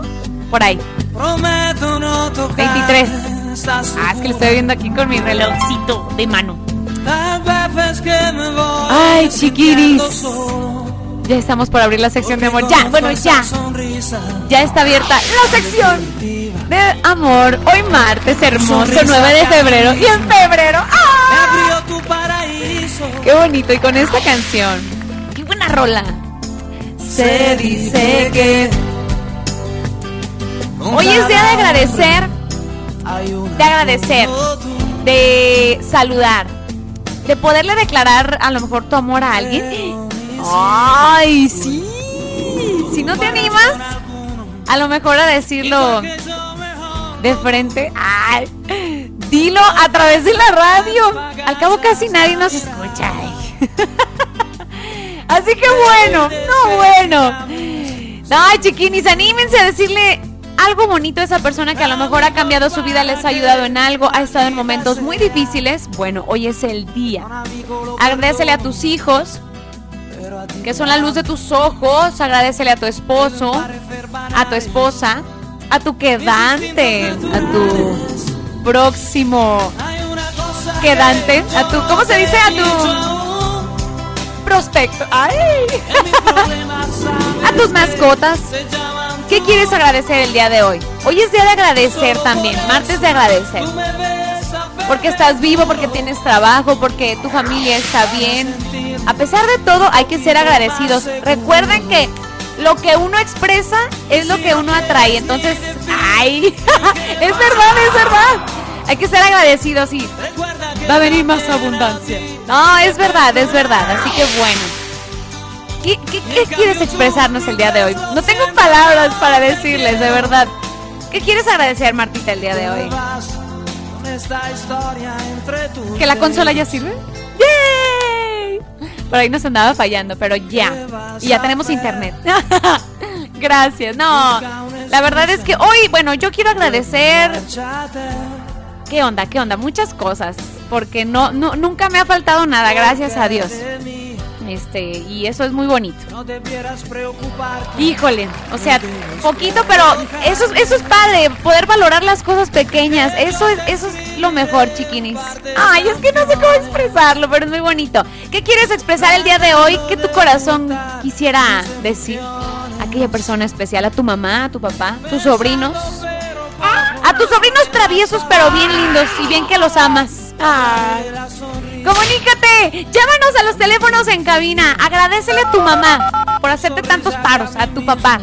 Por ahí. Prometo no tocar 23. esta Ah, es que lo estoy viendo aquí con mi relojcito de mano. Ay, chiquiris. Ya estamos por abrir la sección de amor. Ya, bueno, ya. Ya está abierta la sección de amor. Hoy martes hermoso, 9 de febrero. Y en febrero. ¡ah! Qué bonito. Y con esta canción. Qué buena rola. Se dice que. Hoy es día de agradecer. De agradecer. De saludar. De poderle declarar a lo mejor tu amor a alguien. ¡Ay, sí! Si no te animas, a lo mejor a decirlo de frente. ¡Ay! Dilo a través de la radio. Al cabo casi nadie nos escucha. <laughs> Así que bueno, no bueno. Ay, chiquinis, anímense a decirle algo bonito a esa persona que a lo mejor ha cambiado su vida, les ha ayudado en algo, ha estado en momentos muy difíciles. Bueno, hoy es el día. Agradecele a tus hijos, que son la luz de tus ojos. Agradecele a tu esposo, a tu esposa, a tu quedante, a tu próximo quedante, a tu, ¿cómo se dice? A tu prospecto. ¡Ay! a tus mascotas. ¿Qué quieres agradecer el día de hoy? Hoy es día de agradecer también, martes de agradecer. Porque estás vivo, porque tienes trabajo, porque tu familia está bien. A pesar de todo, hay que ser agradecidos. Recuerden que lo que uno expresa es lo que uno atrae. Entonces, ay, <laughs> es verdad, es verdad. Hay que ser agradecidos y va a venir más abundancia. No, es verdad, es verdad. Así que bueno. ¿Qué, qué, qué quieres expresarnos el día de hoy? No tengo palabras para decirles, de verdad. ¿Qué quieres agradecer, Martita, el día de hoy? ¿Que la consola ya sirve? ¡Yay! Por ahí nos andaba fallando, pero ya. Y ya tenemos internet. <laughs> Gracias. No, la verdad es que hoy, bueno, yo quiero agradecer. ¿Qué onda? ¿Qué onda? Muchas cosas. Porque no, no, nunca me ha faltado nada, gracias a Dios. Este, y eso es muy bonito. Híjole, o sea, poquito, pero eso, es- eso es padre, poder valorar las cosas pequeñas. Eso es, eso es lo mejor, chiquinis. Ay, es que no sé cómo expresarlo, pero es muy bonito. ¿Qué quieres expresar el día de hoy? ¿Qué tu corazón quisiera decir? A aquella persona especial, a tu mamá, a tu papá, tus sobrinos. A tus sobrinos traviesos, pero bien lindos y bien que los amas. Ay. Comunícate, llámanos a los teléfonos en cabina. Agradecele a tu mamá por hacerte tantos paros, a tu papá.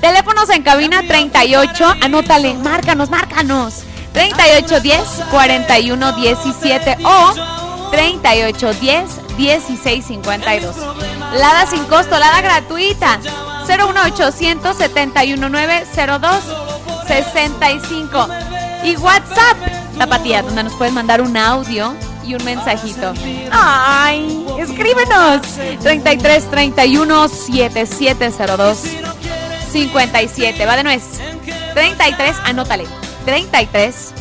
Teléfonos en cabina 38, anótale, márcanos, márcanos. 3810 41 17 o 3810 1652. Lada sin costo, lada gratuita. 01800 719 02 65. Y WhatsApp, Tapatía, donde nos puedes mandar un audio y un mensajito. Ay, escríbenos. 33 31 7702 57. Va de nuez. 33, anótale. 33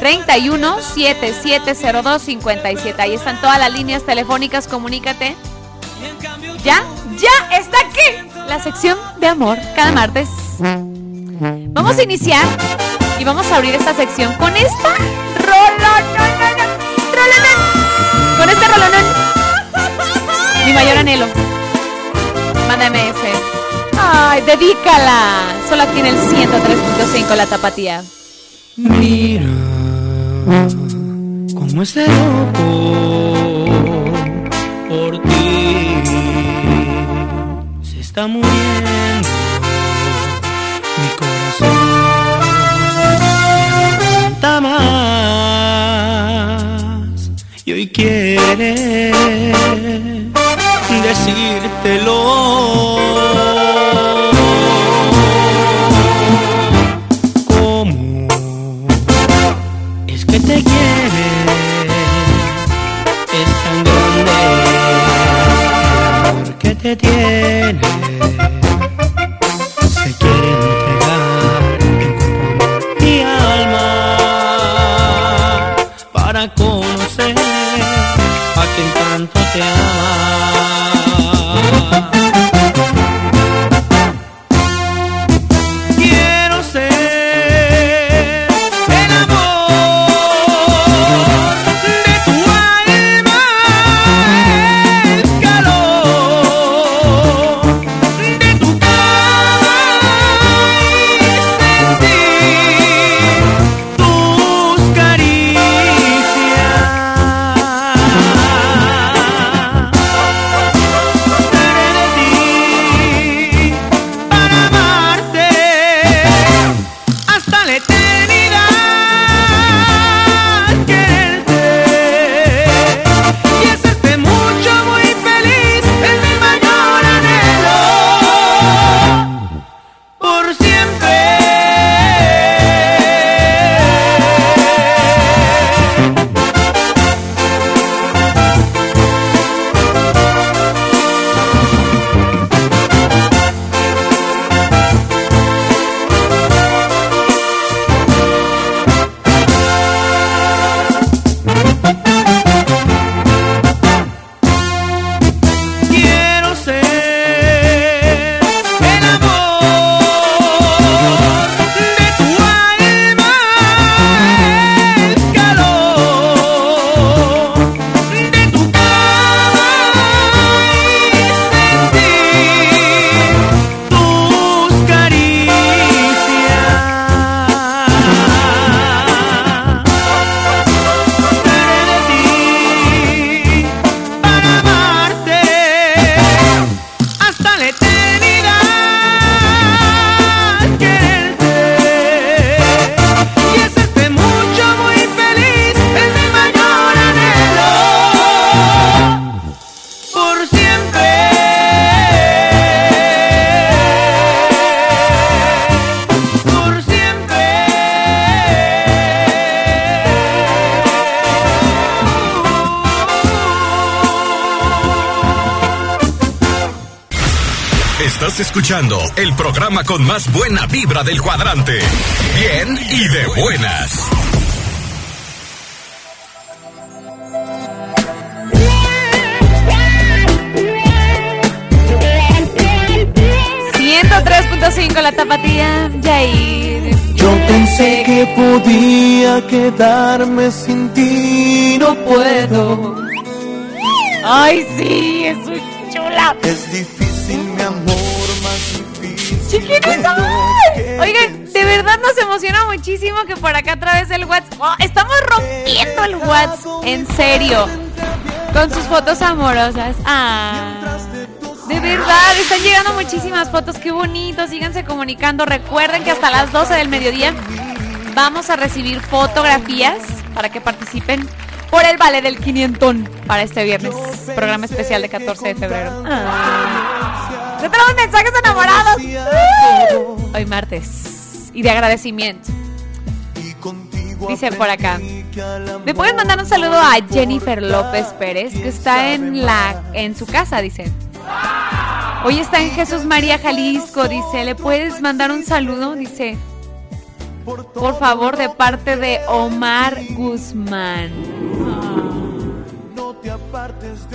31 7702 57. Ahí están todas las líneas telefónicas. Comunícate. Ya, ya está aquí la sección de amor cada martes. Vamos a iniciar y vamos a abrir esta sección con esta rolonón. Mi mayor anhelo. Mándame ese. Ay, dedícala. Solo aquí en el 103.5 la tapatía. Mira cómo este loco por ti se está muriendo mi corazón. Y hoy quiere decírtelo. ¿Cómo es que te quiere? Es tan grande el amor que te tiene. El programa con más buena vibra del cuadrante. Bien y de buenas. con la tapatía, Jair. Yo pensé que podía quedarme sin ti, no puedo. Ay, sí, es muy chula. Es difícil, mi amor, Oigan, de verdad nos emociona muchísimo que por acá a través del WhatsApp. Oh, estamos rompiendo el WhatsApp, en serio. Con sus fotos amorosas. Ah. De verdad, están llegando muchísimas fotos, qué bonito, síganse comunicando. Recuerden que hasta las 12 del mediodía vamos a recibir fotografías para que participen por el Vale del 500 para este viernes, programa especial de 14 de febrero. Ah. Tenemos mensajes enamorados. Hoy martes y de agradecimiento. Dice por acá. ¿Me pueden mandar un saludo a Jennifer López Pérez que está en la en su casa, dice. Hoy está en Jesús María Jalisco, dice, ¿le puedes mandar un saludo? Dice, por favor, de parte de Omar Guzmán.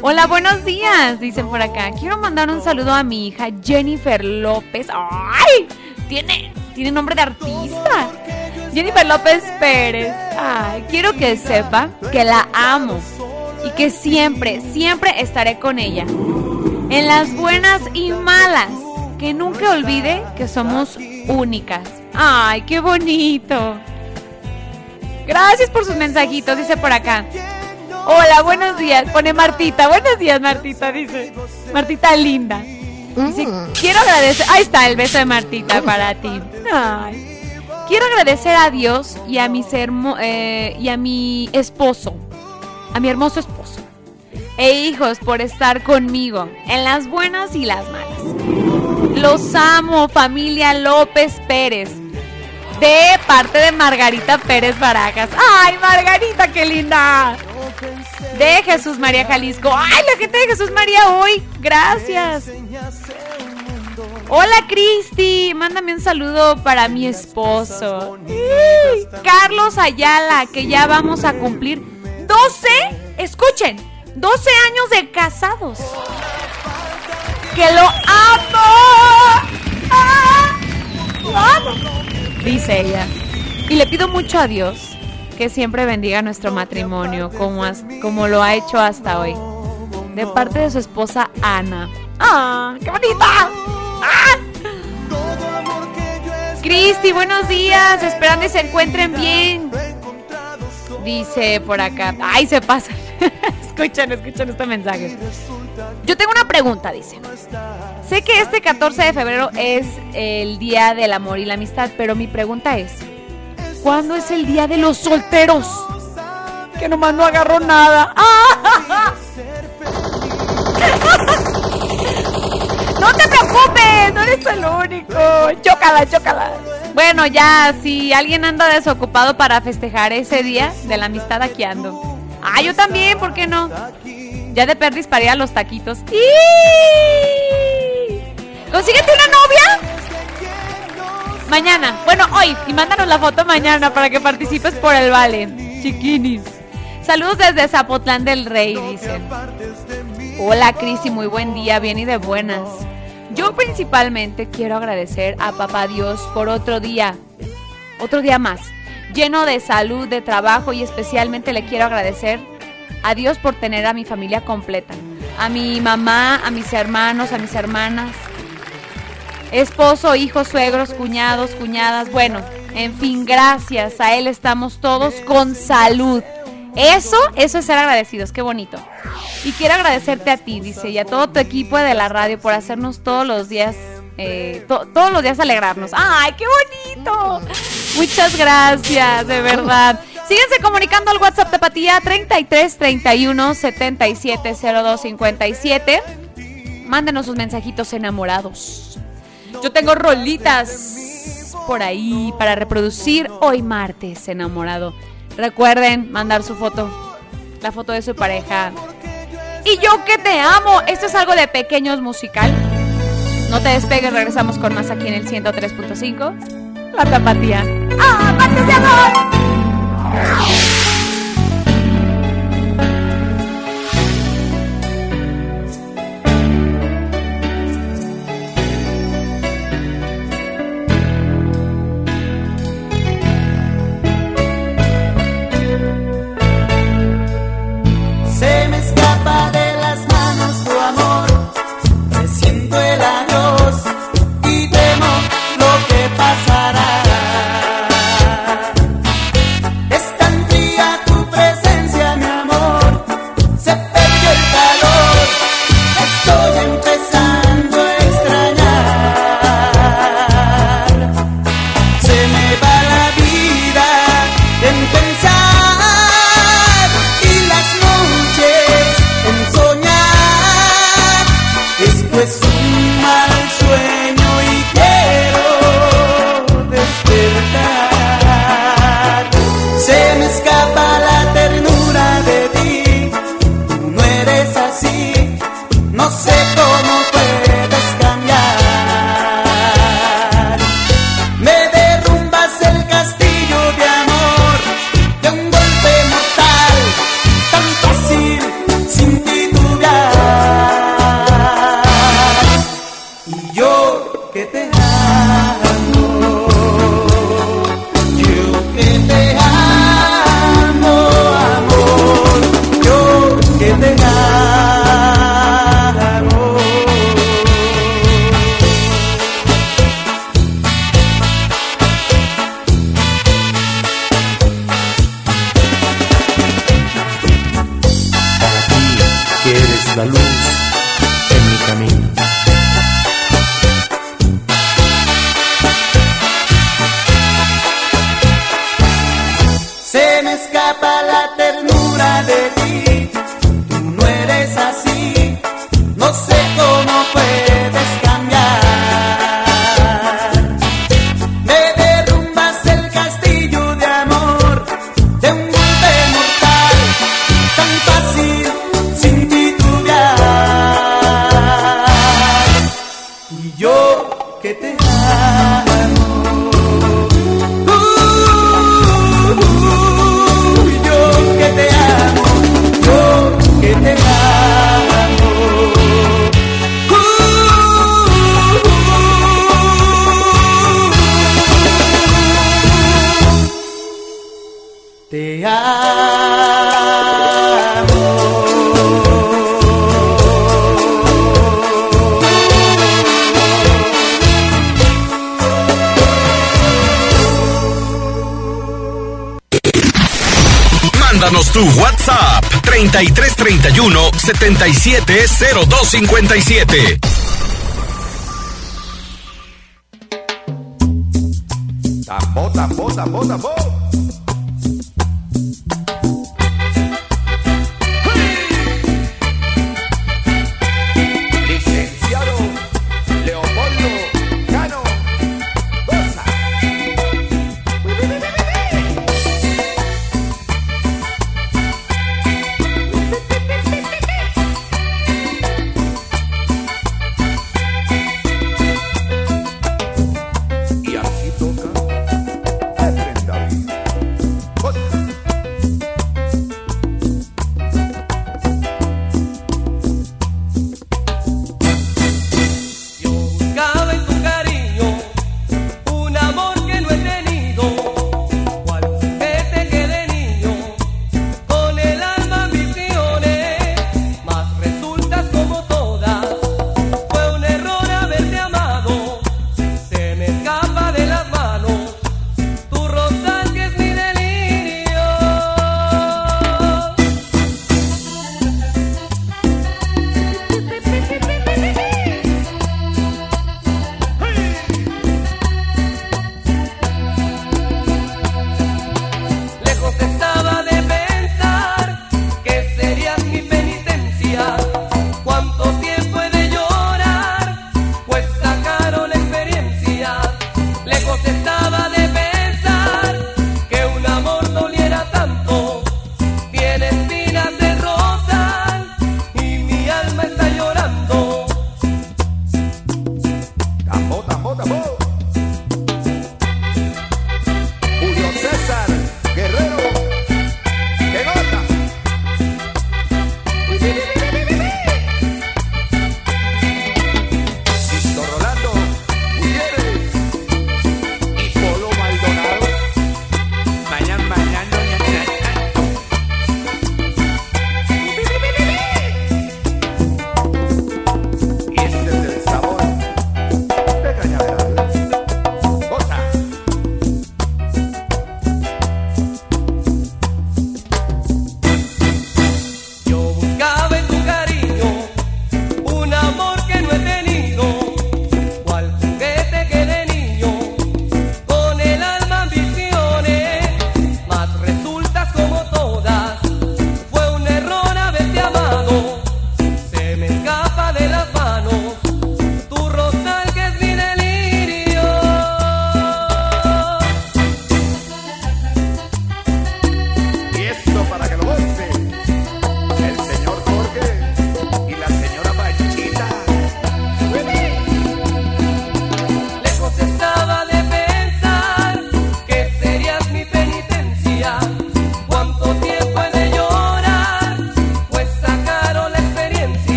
Hola, buenos días, dicen por acá. Quiero mandar un saludo a mi hija Jennifer López. ¡Ay! Tiene, tiene nombre de artista. Jennifer López Pérez. Ay, quiero que sepa que la amo y que siempre, siempre estaré con ella en las buenas y malas. Que nunca olvide que somos únicas. ¡Ay, qué bonito! Gracias por sus mensajitos, dice por acá. Hola, buenos días. Pone Martita. Buenos días, Martita, dice. Martita linda. Dice, mm. quiero agradecer. Ahí está el beso de Martita para ti. Quiero agradecer a Dios y a mi, eh, y a mi esposo. A mi hermoso esposo e hijos por estar conmigo en las buenas y las malas. Los amo, familia López Pérez. De parte de Margarita Pérez Barajas. ¡Ay, Margarita, qué linda! De Jesús María Jalisco. ¡Ay, la gente de Jesús María hoy! Gracias. Hola Cristi, mándame un saludo para mi esposo. Carlos Ayala, que ya vamos a cumplir 12, escuchen, 12 años de casados. ¡Que lo amo! ¡Ah! ¡Lo amo! Dice ella. Y le pido mucho a Dios que siempre bendiga nuestro matrimonio como, como lo ha hecho hasta hoy. De parte de su esposa Ana. ¡Ah! ¡Qué bonita! ¡Ah! Cristi, buenos días. Esperando que se encuentren bien. Dice por acá. ¡Ay, se pasa! <laughs> escuchen, escuchen este mensaje. Yo tengo una pregunta, dice. Sé que este 14 de febrero es el Día del Amor y la Amistad, pero mi pregunta es, ¿cuándo es el Día de los Solteros? Que nomás no agarró nada. <laughs> No te preocupes, no eres el único. Chócala, chócala. Bueno, ya, si alguien anda desocupado para festejar ese día de la amistad, aquí ando. Ah, yo también, ¿por qué no? Ya de perdis para a los taquitos. ¡Consíguete una novia! Mañana, bueno, hoy, y mándanos la foto mañana para que participes por el vale. Chiquinis. Saludos desde Zapotlán del Rey. Hola, Cris, muy buen día, bien y de buenas. Yo principalmente quiero agradecer a Papá Dios por otro día, otro día más lleno de salud, de trabajo y especialmente le quiero agradecer a Dios por tener a mi familia completa. A mi mamá, a mis hermanos, a mis hermanas, esposo, hijos, suegros, cuñados, cuñadas. Bueno, en fin, gracias a Él estamos todos con salud. Eso, eso es ser agradecidos, qué bonito. Y quiero agradecerte a ti, dice, y a todo tu equipo de la radio por hacernos todos los días eh, todos los días alegrarnos. ¡Ay, qué bonito! Muchas gracias, de verdad. Síguense comunicando al WhatsApp de Patía 33 31 77 02 57. Mándenos sus mensajitos enamorados. Yo tengo rolitas por ahí para reproducir hoy martes enamorado. Recuerden mandar su foto, la foto de su pareja. Y yo que te amo. Esto es algo de pequeños musical. No te despegues, regresamos con más aquí en el 103.5. La tapatía. ¡Ah, martes de amor! Mándanos tu WhatsApp 3331 770257. Tambor, tambor, tambor, tambor.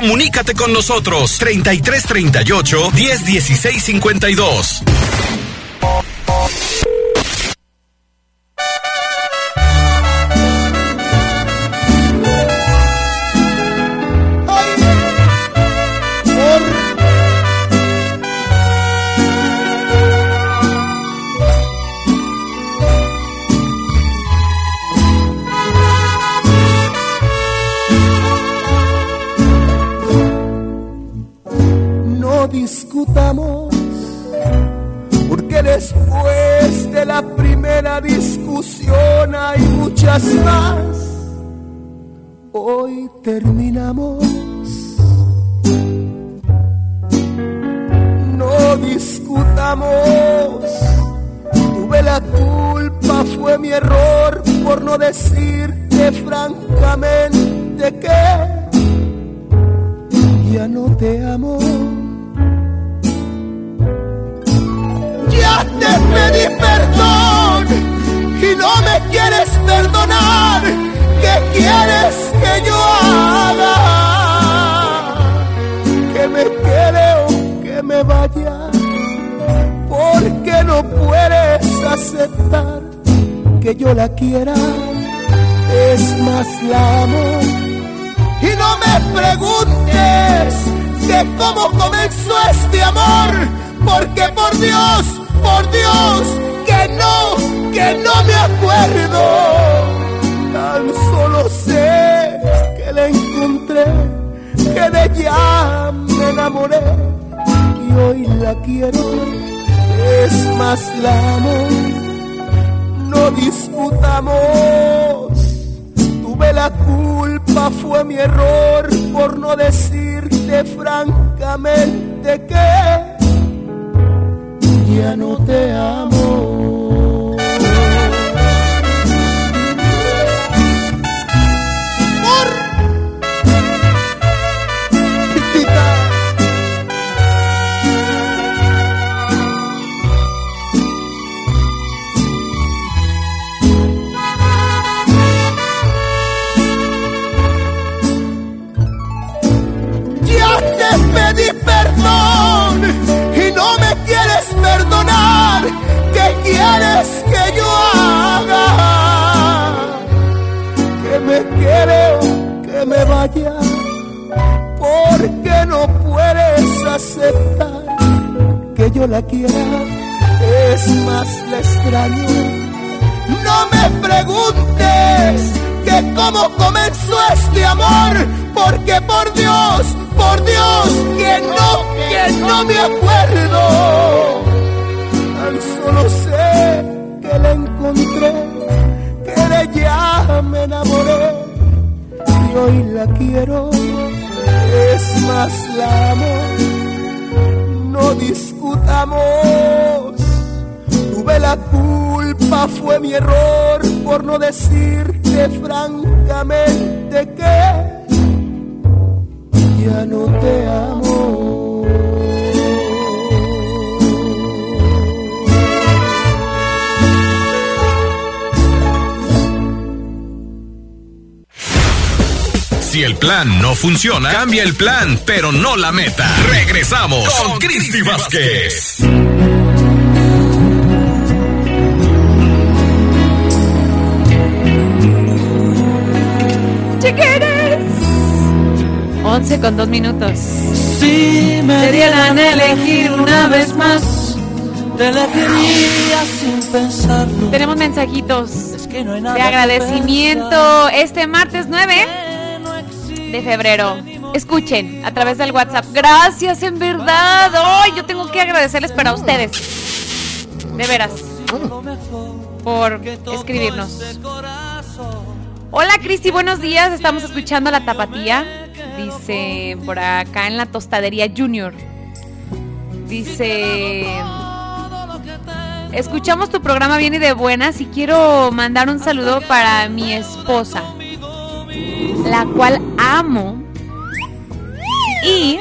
Comunícate con nosotros. 33 38 no funciona, cambia el plan, pero no la meta. Regresamos con Cristi Vázquez. Chiquines. 11 con 2 minutos. Si me dieran a elegir una vez más, te elegiría sin pensarlo. Tenemos mensajitos que no hay nada de agradecimiento este martes 9 de febrero. Escuchen a través del WhatsApp. Gracias, en verdad. Hoy yo tengo que agradecerles para ustedes. De veras. Por escribirnos. Hola Cristi, buenos días. Estamos escuchando la tapatía. Dice por acá en la tostadería Junior. Dice. Escuchamos tu programa bien y de buenas y quiero mandar un saludo para mi esposa, la cual amo. Y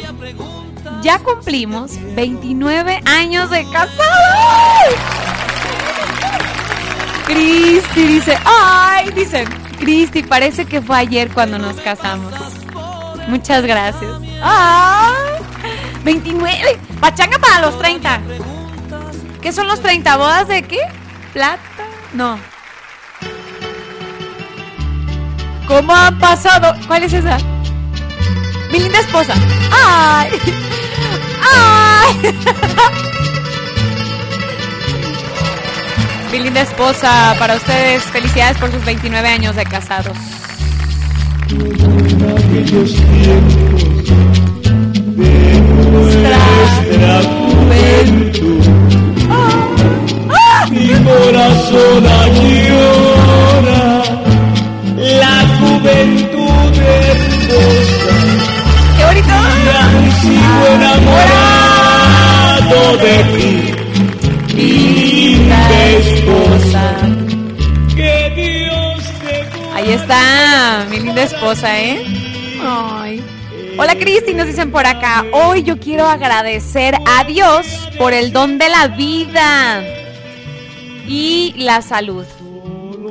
ya cumplimos 29 años de casados. Cristi dice, ay, dice, Cristi, parece que fue ayer cuando nos casamos. Muchas gracias. ¡Ah! 29. Pachanga para los 30. ¿Qué son los 30? ¿Bodas de qué? ¿Plata? No. ¿Cómo ha pasado? ¿Cuál es esa? Mi linda esposa. ¡Ay! ¡Ay! <laughs> Mi linda esposa, para ustedes, felicidades por sus 29 años de casados. nuestra juventud. Mi corazón añora la juventud hermosa. ¡Qué bonito! Sigo enamorado de ti, mi linda esposa. Que Dios te Ahí está, mi linda esposa, ¿eh? Ay. Hola Cristi, nos dicen por acá. Hoy yo quiero agradecer a Dios por el don de la vida y la salud.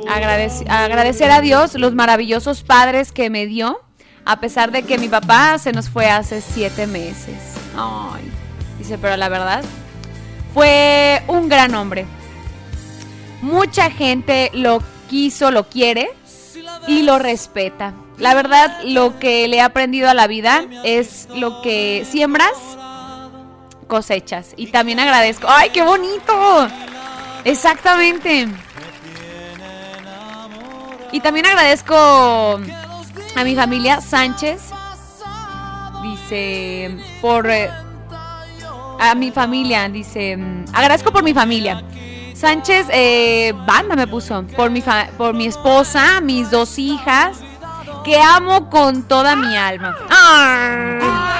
Agradec- agradecer a Dios los maravillosos padres que me dio, a pesar de que mi papá se nos fue hace siete meses. Ay, dice, pero la verdad, fue un gran hombre. Mucha gente lo quiso, lo quiere y lo respeta. La verdad, lo que le he aprendido a la vida es lo que siembras, cosechas. Y también agradezco. ¡Ay, qué bonito! Exactamente. Y también agradezco a mi familia Sánchez. Dice, por... eh, A mi familia, dice... Agradezco por mi familia. Sánchez, eh, banda me puso. Por mi, fa- por mi esposa, mis dos hijas, que amo con toda mi alma.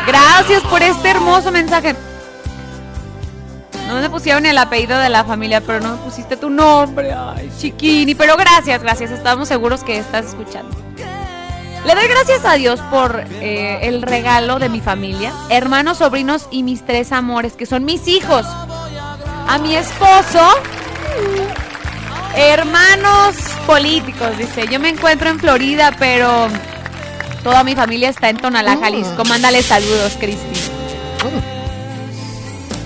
Gracias por este hermoso mensaje. No me pusieron el apellido de la familia, pero no me pusiste tu nombre. Ay, chiquini. Pero gracias, gracias. Estamos seguros que estás escuchando. Le doy gracias a Dios por eh, el regalo de mi familia, hermanos, sobrinos y mis tres amores, que son mis hijos. A mi esposo, hermanos políticos, dice. Yo me encuentro en Florida, pero toda mi familia está en Tonalá, Jalisco. Mándale saludos, Cristi.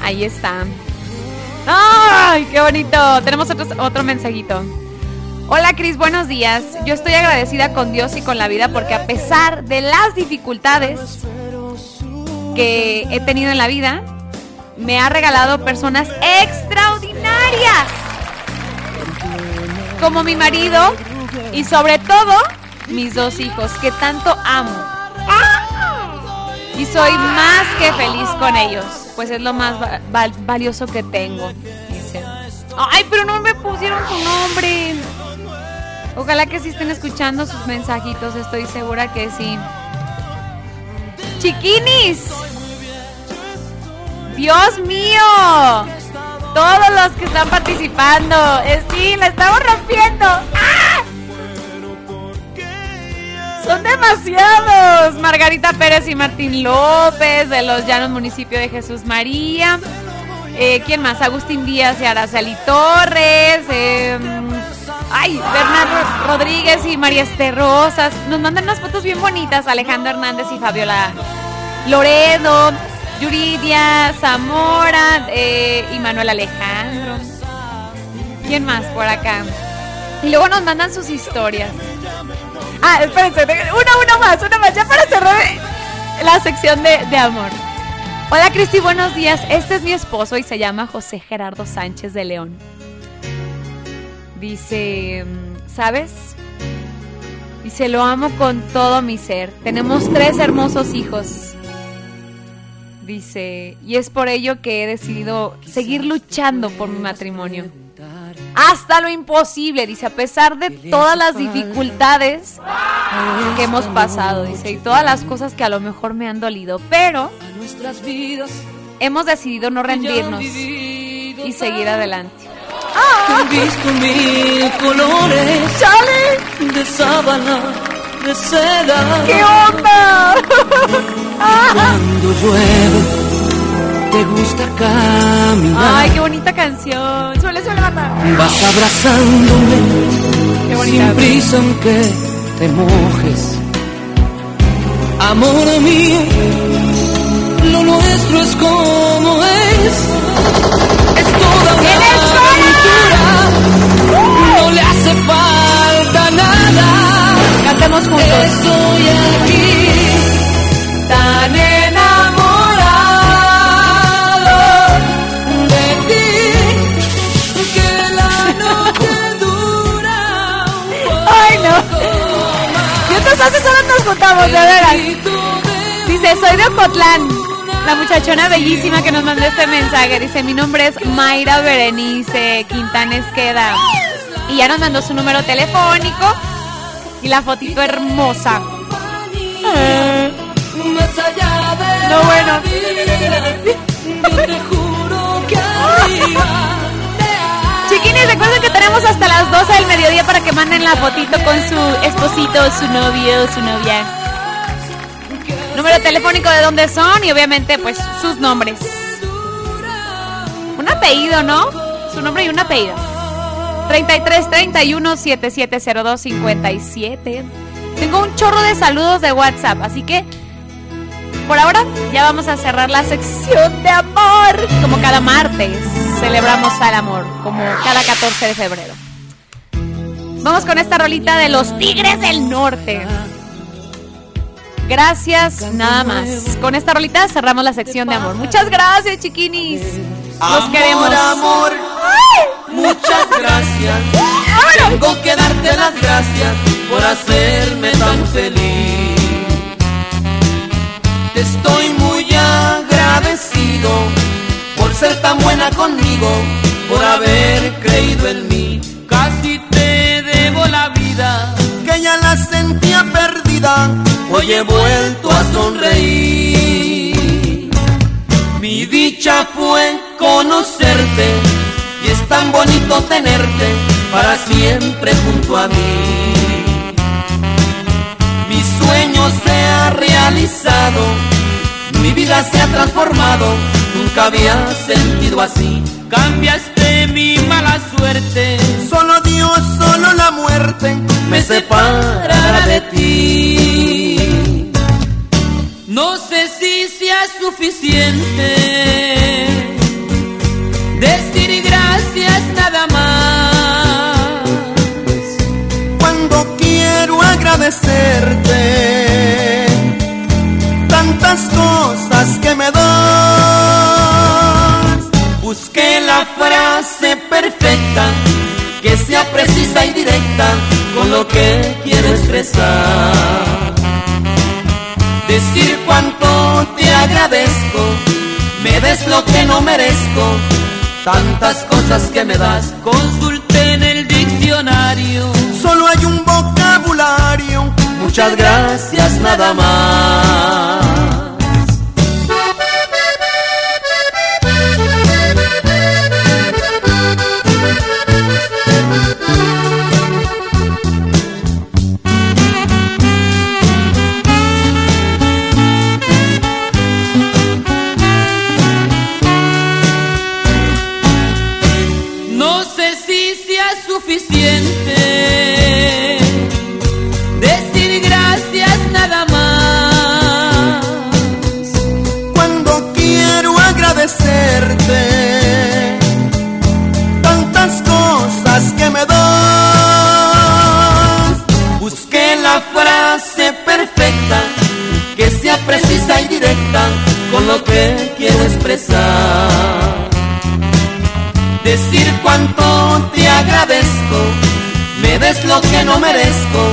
Ahí está. ¡Ay, qué bonito! Tenemos otro, otro mensajito. Hola Cris, buenos días. Yo estoy agradecida con Dios y con la vida porque a pesar de las dificultades que he tenido en la vida, me ha regalado personas extraordinarias. Como mi marido y sobre todo mis dos hijos que tanto amo. Y soy más que feliz con ellos, pues es lo más va- val- valioso que tengo. Dice. Ay, pero no me pusieron su nombre. Ojalá que sí estén escuchando sus mensajitos, estoy segura que sí. Chiquinis. Dios mío. Todos los que están participando. Eh, sí, la estamos rompiendo. ¡Ah! Son demasiados. Margarita Pérez y Martín López de los Llanos Municipio de Jesús María. Eh, ¿Quién más? Agustín Díaz y Araceli Torres. eh, ay, Bernardo Rodríguez y María Esther Rosas. Nos mandan unas fotos bien bonitas. Alejandro Hernández y Fabiola Loredo. Yuridia Zamora eh, y Manuel Alejandro. ¿Quién más por acá? Y luego nos mandan sus historias. Ah, espérense, una, una más, una más, ya para cerrar la sección de, de amor. Hola Cristi, buenos días. Este es mi esposo y se llama José Gerardo Sánchez de León. Dice, ¿sabes? Dice, lo amo con todo mi ser. Tenemos tres hermosos hijos. Dice, y es por ello que he decidido seguir luchando por mi matrimonio. Hasta lo imposible, dice, a pesar de todas las dificultades que hemos pasado, dice, y todas las cosas que a lo mejor me han dolido, pero hemos decidido no rendirnos y seguir adelante. He visto mil colores de sábana, de seda. ¿Qué onda? Cuando llueve, te gusta caminar. Ay, qué bonita canción. Suele, suele matar. Vas abrazándome Qué bonita. sin prisa aunque te mojes. Amor mío, lo nuestro es como es. Es toda una aventura. No le hace falta nada. Cantemos juntos. Estoy aquí, Nos juntamos, de veras. Dice, soy de Ocotlán. La muchachona bellísima que nos mandó este mensaje. Dice, mi nombre es Mayra Berenice Quintanes Queda. Y ya nos mandó su número telefónico y la fotito hermosa. De No, bueno. <laughs> Chiquines, recuerden que tenemos hasta las 12 del mediodía para que manden la fotito con su esposito, su novio, su novia. Número telefónico de dónde son y obviamente pues sus nombres. Un apellido, ¿no? Su nombre y un apellido. 33 31 7702 57. Tengo un chorro de saludos de WhatsApp, así que por ahora ya vamos a cerrar la sección de amor. Como cada martes celebramos al amor, como cada 14 de febrero. Vamos con esta rolita de los Tigres del Norte. Gracias, nada más. Con esta rolita cerramos la sección de amor. Muchas gracias, chiquinis. Los Amor, queremos. amor, muchas gracias. Tengo que darte las gracias por hacerme tan feliz. Te estoy muy agradecido por ser tan buena conmigo, por haber creído en mí. Casi te debo la vida, que ya la sentía perdida. Hoy he vuelto a sonreír. Mi dicha fue conocerte y es tan bonito tenerte para siempre junto a mí. Mi sueño se ha realizado, mi vida se ha transformado, nunca había sentido así. Cambiaste mi mala suerte, solo Dios, solo la muerte me separará de ti. No sé si sea suficiente decir gracias nada más. Cuando quiero agradecerte tantas cosas que me das. Busqué la frase perfecta que sea precisa y directa con lo que quiero expresar. Decir cuánto te agradezco, me des lo que no merezco, tantas cosas que me das, consulté en el diccionario, solo hay un vocabulario, muchas gracias nada más. Y directa con lo que quiero expresar. Decir cuánto te agradezco, me des lo que no merezco,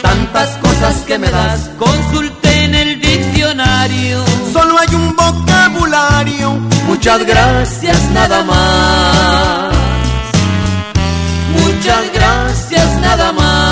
tantas cosas que me das, consulté en el diccionario, solo hay un vocabulario, muchas gracias nada más, muchas gracias nada más.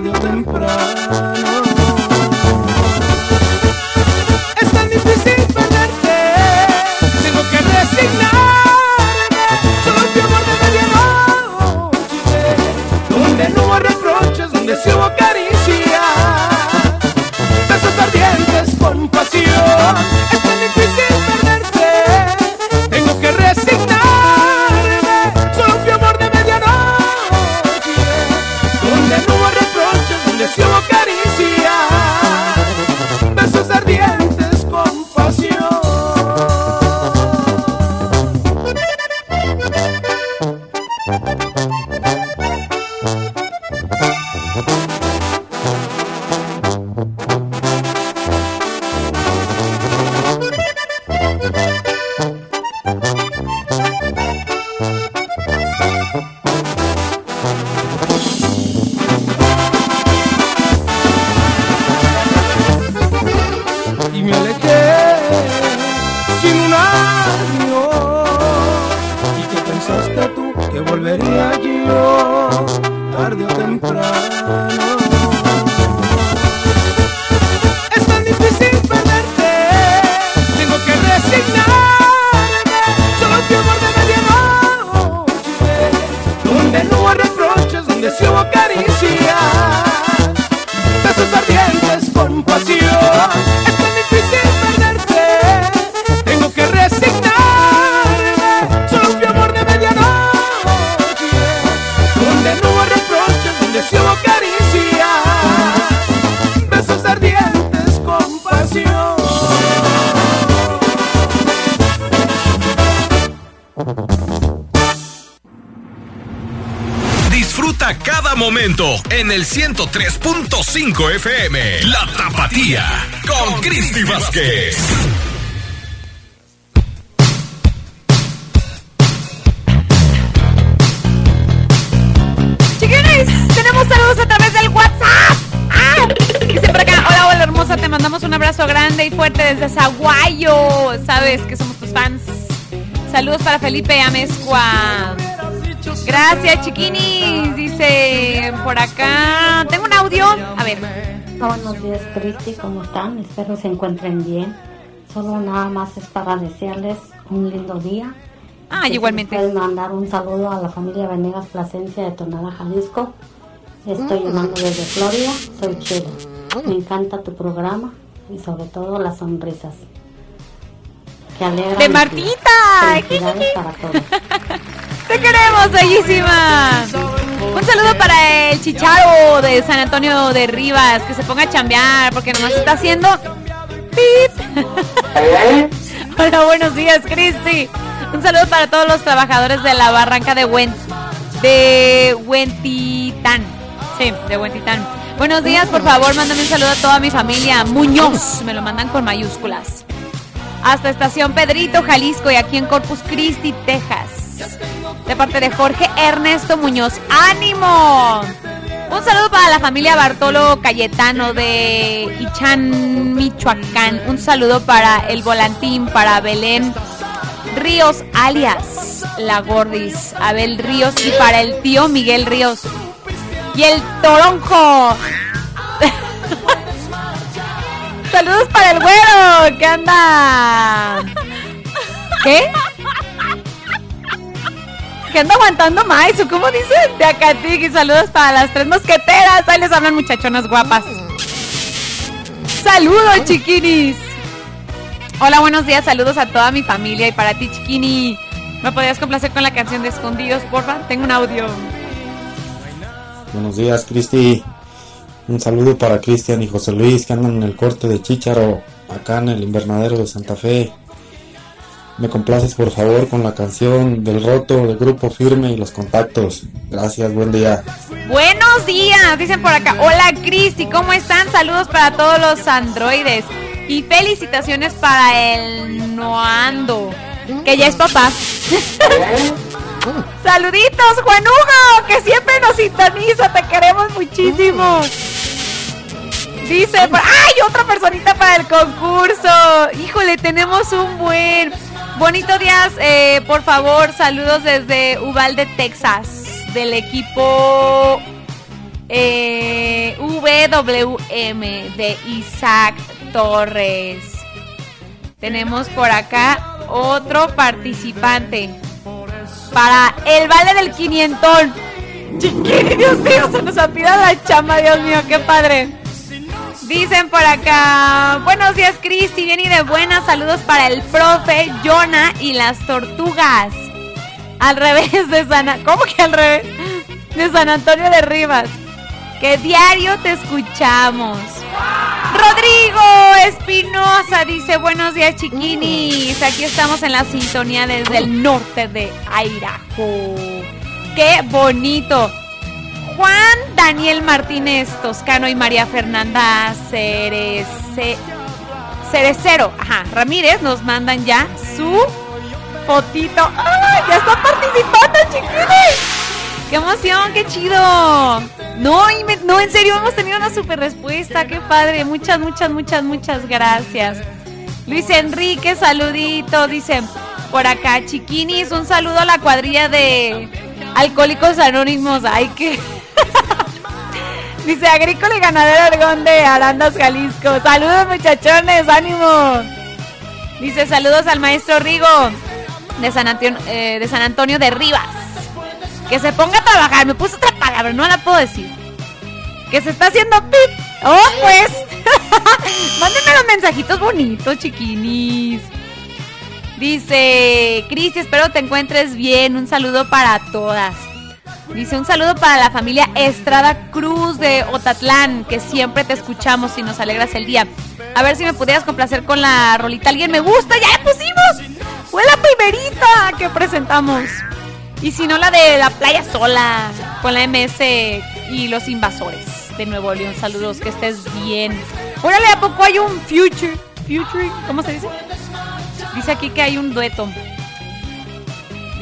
tarde o Vázquez. Chiquines, tenemos saludos a través del WhatsApp. ¡Ah! Dice por acá, hola, hola hermosa, te mandamos un abrazo grande y fuerte desde Zaguayo. Sabes que somos tus fans. Saludos para Felipe Amezcua. Gracias, chiquinis. Dice por acá. Tengo un audio. A ver. Buenos días, Cristi, ¿cómo están? Espero se encuentren bien. Solo nada más es para desearles un lindo día. Ah, igualmente. me Pueden mandar un saludo a la familia Venegas Plasencia de Tonalá, Jalisco. Estoy Mm. llamando desde Florida. Soy Chile. Me encanta tu programa y sobre todo las sonrisas. Que alegran De Martita. Felicidades para todos. <laughs> Te queremos, bellísima. Un saludo para el chicharo de San Antonio de Rivas, que se ponga a chambear, porque nomás está haciendo... ¡Pip! <laughs> Hola, buenos días, Cristi. Un saludo para todos los trabajadores de la barranca de Wen de Huentitán. Sí, de Huentitán. Buenos días, por favor, mándame un saludo a toda mi familia. Muñoz, me lo mandan con mayúsculas. Hasta Estación Pedrito, Jalisco y aquí en Corpus Christi, Texas. Parte de Jorge Ernesto Muñoz. ¡Ánimo! Un saludo para la familia Bartolo Cayetano de Ichan, Michoacán. Un saludo para el volantín, para Belén Ríos, alias La Gordis, Abel Ríos y para el tío Miguel Ríos. Y el Toronjo. <laughs> Saludos para el güero que anda. ¿Qué? Que anda aguantando más, ¿o cómo dice? De Acatiki, saludos para las tres mosqueteras. Ahí les hablan muchachonas guapas. Saludos, chiquinis. Hola, buenos días, saludos a toda mi familia y para ti, chiquini. ¿Me podrías complacer con la canción de Escondidos, porfa? Tengo un audio. Buenos días, Cristi. Un saludo para Cristian y José Luis que andan en el corte de Chícharo, acá en el invernadero de Santa Fe. Me complaces por favor con la canción del roto del grupo firme y los contactos. Gracias, buen día. Buenos días, dicen por acá. Hola Cristi, ¿cómo están? Saludos para todos los androides. Y felicitaciones para el Noando que ya es papá. <laughs> Saluditos, Juan Hugo, que siempre nos sintoniza, te queremos muchísimo. Dice, ¡ay! Otra personita para el concurso. Híjole, tenemos un buen. Bonito días, eh, por favor, saludos desde Uvalde, Texas, del equipo eh, de Isaac Torres. Tenemos por acá otro participante para el vale del quinientón. Dios mío, se nos olvida la chama, Dios mío, qué padre. Dicen por acá, buenos días Cristi, bien y de buenas, saludos para el profe, Jonah y las tortugas. Al revés de San... ¿Cómo que al revés? De San Antonio de Rivas. Que diario te escuchamos. Rodrigo Espinosa dice, buenos días chiquinis. Aquí estamos en la sintonía desde el norte de Airajo. Qué bonito. Juan Daniel Martínez Toscano y María Fernanda Cerece, Cerecero ajá, Ramírez nos mandan ya su fotito. ¡Ay! Ya está participando, chiquines. ¡Qué emoción! ¡Qué chido! No, no, en serio, hemos tenido una super respuesta. ¡Qué padre! Muchas, muchas, muchas, muchas gracias. Luis Enrique, saludito. Dice, por acá, chiquinis, un saludo a la cuadrilla de Alcohólicos Anónimos. ¡Ay, qué! <laughs> Dice Agrícola y Ganadero Argón de Arandas, Jalisco. Saludos muchachones, ánimo. Dice saludos al maestro Rigo de San, Antonio, eh, de San Antonio de Rivas. Que se ponga a trabajar. Me puso otra palabra, no la puedo decir. Que se está haciendo pip. Oh, pues. <laughs> Mándenme los mensajitos bonitos, chiquinis. Dice, Cris, espero te encuentres bien. Un saludo para todas. Dice un saludo para la familia Estrada Cruz de Otatlán, que siempre te escuchamos y nos alegras el día. A ver si me pudieras complacer con la rolita. Alguien me gusta, ya la pusimos. Fue la primerita que presentamos. Y si no, la de la playa sola, con la MS y los invasores de Nuevo León. Saludos, que estés bien. Órale, ¿a poco hay un future? Future, ¿cómo se dice? Dice aquí que hay un dueto.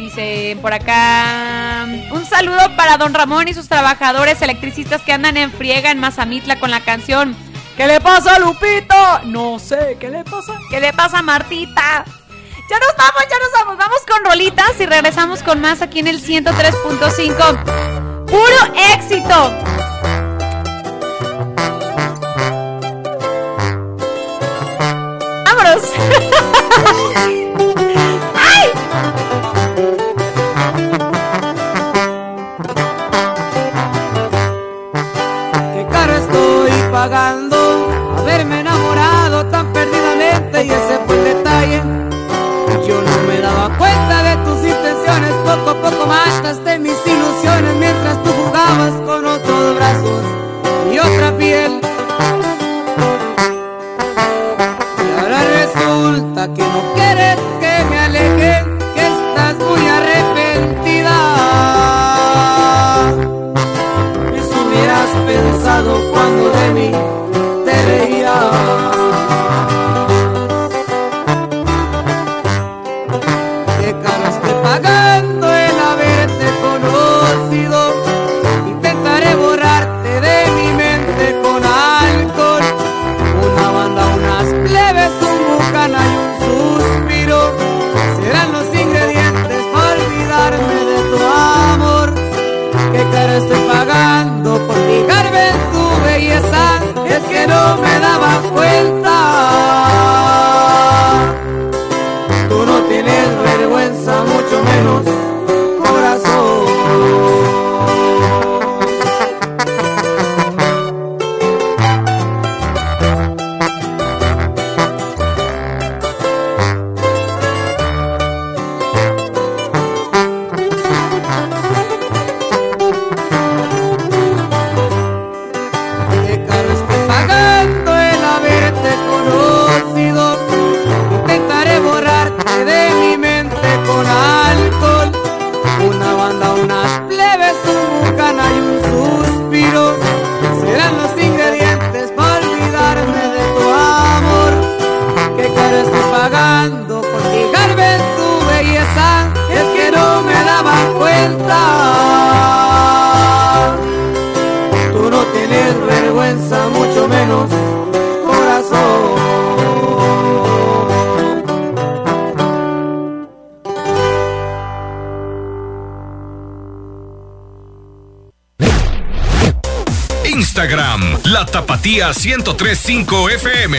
Dice por acá. Un saludo para don Ramón y sus trabajadores electricistas que andan en friega en Mazamitla con la canción. ¿Qué le pasa a Lupito? No sé, ¿qué le pasa? ¿Qué le pasa a Martita? Ya nos vamos, ya nos vamos. Vamos con rolitas y regresamos con más aquí en el 103.5. Puro éxito. ¿Qué caro estoy pagando? 1035 FM.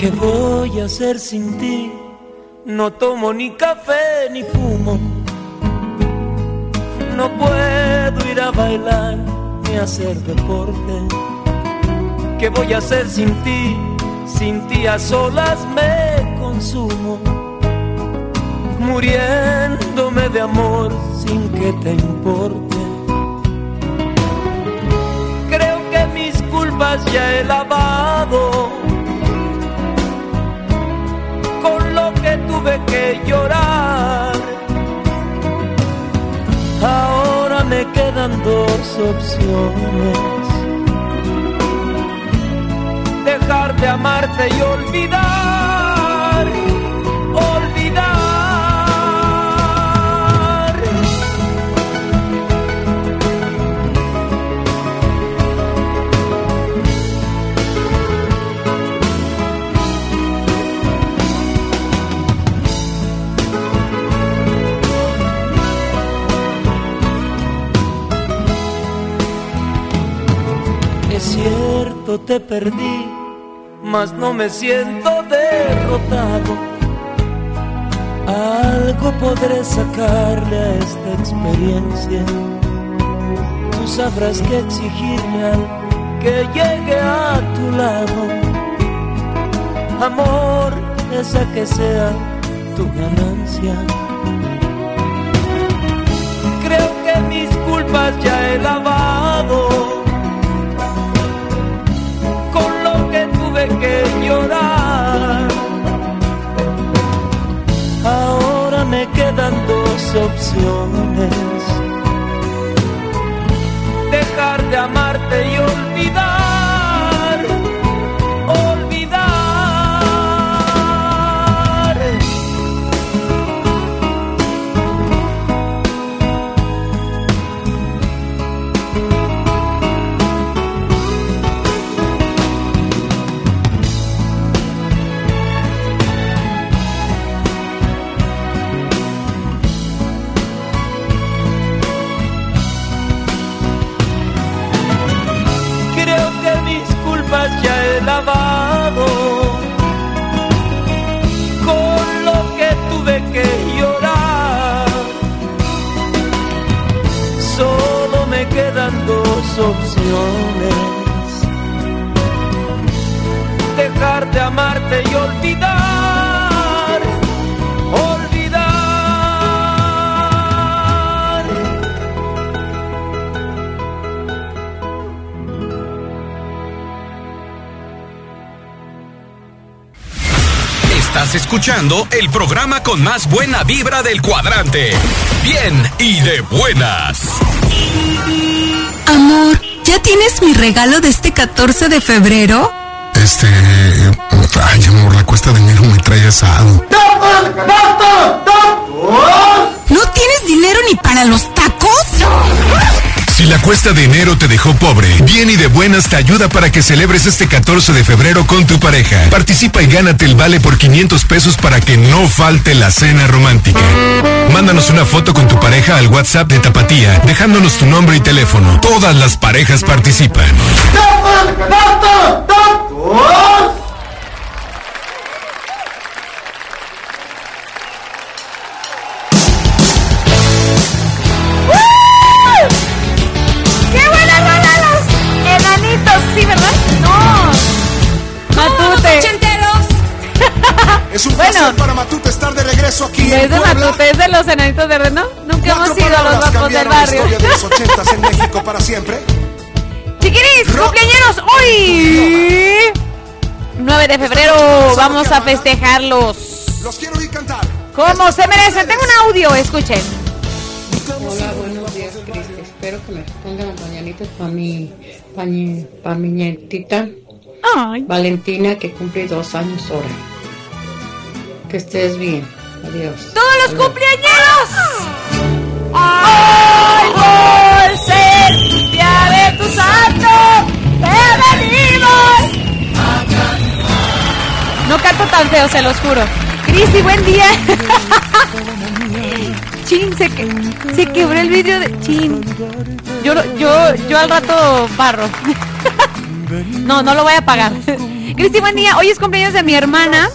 ¿Qué voy a hacer sin ti? Ni café ni fumo. No puedo ir a bailar ni hacer deporte. ¿Qué voy a hacer sin ti? Sin ti a solas me consumo. Muriéndome de amor sin que te importe. Creo que mis culpas ya he lavado llorar. Ahora me quedan dos opciones. Dejar de amarte y olvidar. Cierto, te perdí, mas no me siento derrotado. Algo podré sacarle a esta experiencia. Tú sabrás que exigirme al que llegue a tu lado. Amor, esa que sea tu ganancia. Creo que mis culpas ya he lavado. Dejar de amarte y y olvidar. Olvidar. Estás escuchando el programa con más buena vibra del cuadrante. Bien y de buenas. Amor, ¿ya tienes mi regalo de este 14 de febrero? Este. Ay, amor, la cuesta de enero me trae asado. ¿No tienes dinero ni para los tacos? Si la cuesta de enero te dejó pobre, Bien y de Buenas te ayuda para que celebres este 14 de febrero con tu pareja. Participa y gánate el vale por 500 pesos para que no falte la cena romántica. Mándanos una foto con tu pareja al WhatsApp de Tapatía, dejándonos tu nombre y teléfono. Todas las parejas participan. Los enanitos verdes, ¿no? Nunca hemos sido los guapos del la barrio. de los <laughs> ochentas en México para siempre. Chiquiris, cumpleaños hoy. 9 de febrero vamos a festejar los quiero oír cantar. Como se merecen. Tengo un audio, escuchen. Hola, buenos días, Cristi. Espero que me pongan las mañanitas para mi, para mi, pa' mi nietita Valentina, que cumple dos años ahora. Que estés bien. Adiós. ¡Todos los cumpleaños! ¡Ay, por ser día de tu santo! ¡Te venimos! No canto tan feo, se los juro. Cristi, buen día. <laughs> Chin, se, que- se quebró el vídeo de Chin. Yo, yo, yo al rato barro. <laughs> No, no lo voy a pagar. <laughs> Cristi, buen día. Hoy es cumpleaños de mi hermana.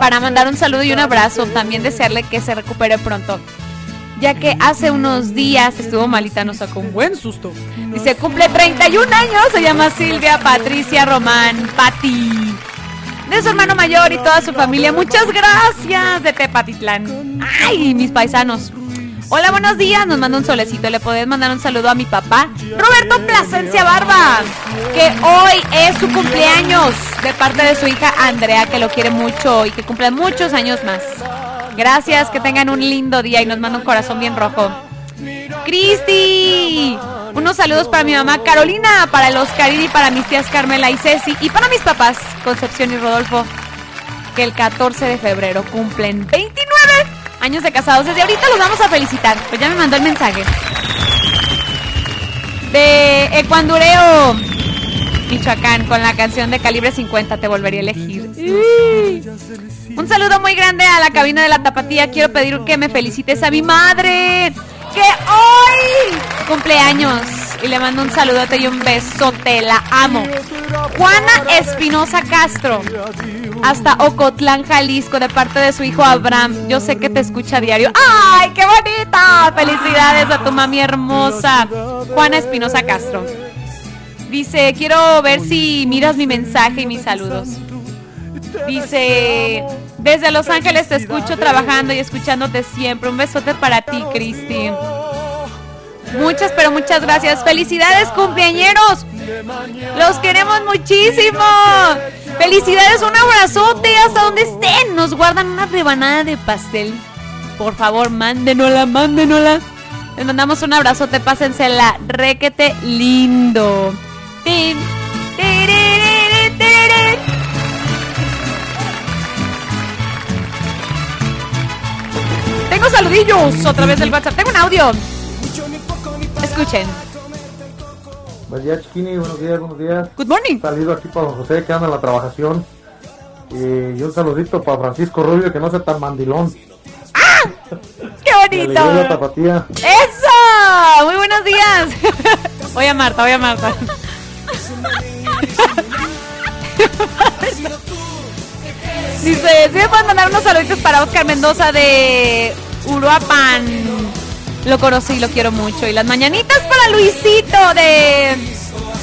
Para mandar un saludo y un abrazo. También desearle que se recupere pronto. Ya que hace unos días estuvo malita, nos sacó un buen susto. Dice, cumple 31 años. Se llama Silvia Patricia Román Pati. De su hermano mayor y toda su familia. Muchas gracias de Tepatitlán. Ay, mis paisanos. Hola, buenos días. Nos manda un solecito. Le podés mandar un saludo a mi papá, Roberto Plasencia Barba, que hoy es su cumpleaños de parte de su hija Andrea, que lo quiere mucho y que cumple muchos años más. Gracias, que tengan un lindo día y nos manda un corazón bien rojo. Cristi, unos saludos para mi mamá Carolina, para el Oscarín y para mis tías Carmela y Ceci y para mis papás Concepción y Rodolfo, que el 14 de febrero cumplen 29 años de casados. Desde ahorita los vamos a felicitar. Pues ya me mandó el mensaje. De Ecuandureo, Michoacán, con la canción de calibre 50, te volvería a elegir. Un saludo muy grande a la cabina de la tapatía. Quiero pedir que me felicites a mi madre, que hoy cumpleaños. Y le mando un saludote y un besote, la amo. Juana Espinosa Castro, hasta Ocotlán, Jalisco, de parte de su hijo Abraham. Yo sé que te escucha a diario. ¡Ay, qué bonita! Felicidades a tu mami hermosa, Juana Espinosa Castro. Dice, quiero ver si miras mi mensaje y mis saludos. Dice, desde Los Ángeles te escucho trabajando y escuchándote siempre. Un besote para ti, Cristi. Muchas, pero muchas gracias. Felicidades, cumpleañeros. Los queremos muchísimo. Felicidades, un abrazote hasta donde estén. Nos guardan una rebanada de pastel. Por favor, mándenosla, mándenosla. Les mandamos un abrazote, pásensela requete lindo. Tin. Tengo saludillos otra vez del WhatsApp. Tengo un audio. Escuchen. Buen día, Chiquini, buenos días, buenos días. Good morning. Salido aquí para don José que anda en la trabajación. Y un saludito para Francisco Rubio que no sea tan mandilón. ¡Qué <laughs> Y a la bonito! tapatía. ¡Eso! Muy buenos días. <laughs> Voy a Marta, voy a Marta. <laughs> Dice, ¿sí me pueden mandar unos saluditos para Oscar Mendoza de Uruapan? Lo conocí, lo quiero mucho. Y las mañanitas para Luisito de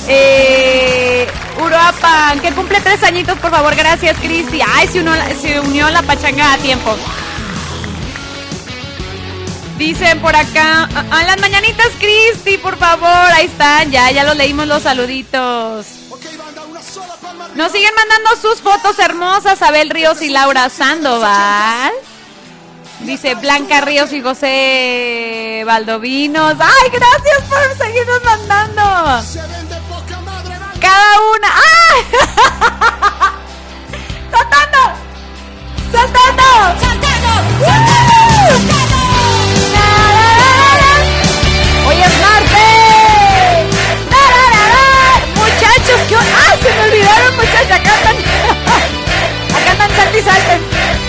eh, Uruapan, que cumple tres añitos, por favor. Gracias, Cristi. Ay, se unió, se unió la pachanga a tiempo. Dicen por acá, a, a las mañanitas, Cristi, por favor. Ahí están, ya, ya los leímos los saluditos. Nos siguen mandando sus fotos hermosas, Abel Ríos y Laura Sandoval. Dice Blanca Ríos y José Valdovinos. ¡Ay, gracias por seguirnos mandando! Cada una. ¡Ay! <laughs> ¡Saltando! ¡Saltando! ¡Saltando! ¡Hoy es martes! Muchachos, ¿qué? ¡Ah, se me olvidaron, muchachos! Acá andan. <laughs> Acá andan, salten y.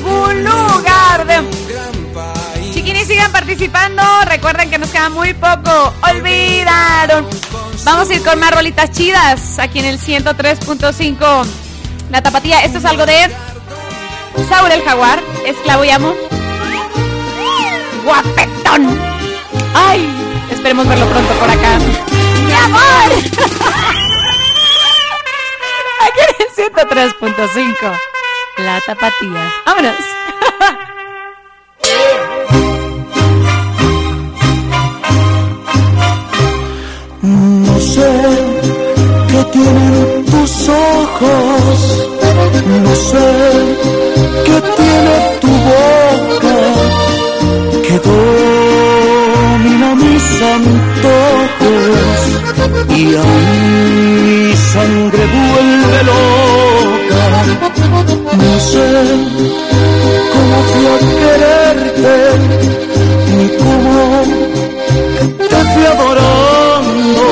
Algún. Chiquinis, sigan participando. Recuerden que nos queda muy poco. Olvidaron. Vamos a ir con más rolitas chidas aquí en el 103.5. La tapatía. Esto es algo de Saúl el Jaguar. Esclavo y amo. Guapetón. Ay, esperemos verlo pronto por acá. ¡Mi amor! <laughs> Aquí en el 103.5. La tapatía. ¡Vámonos! No sé qué tienen tus ojos, no sé qué tiene tu boca, que domina mis antojos y a mi sangre vuelve loca no sé cómo fui a quererte, ni cómo te fui adorando.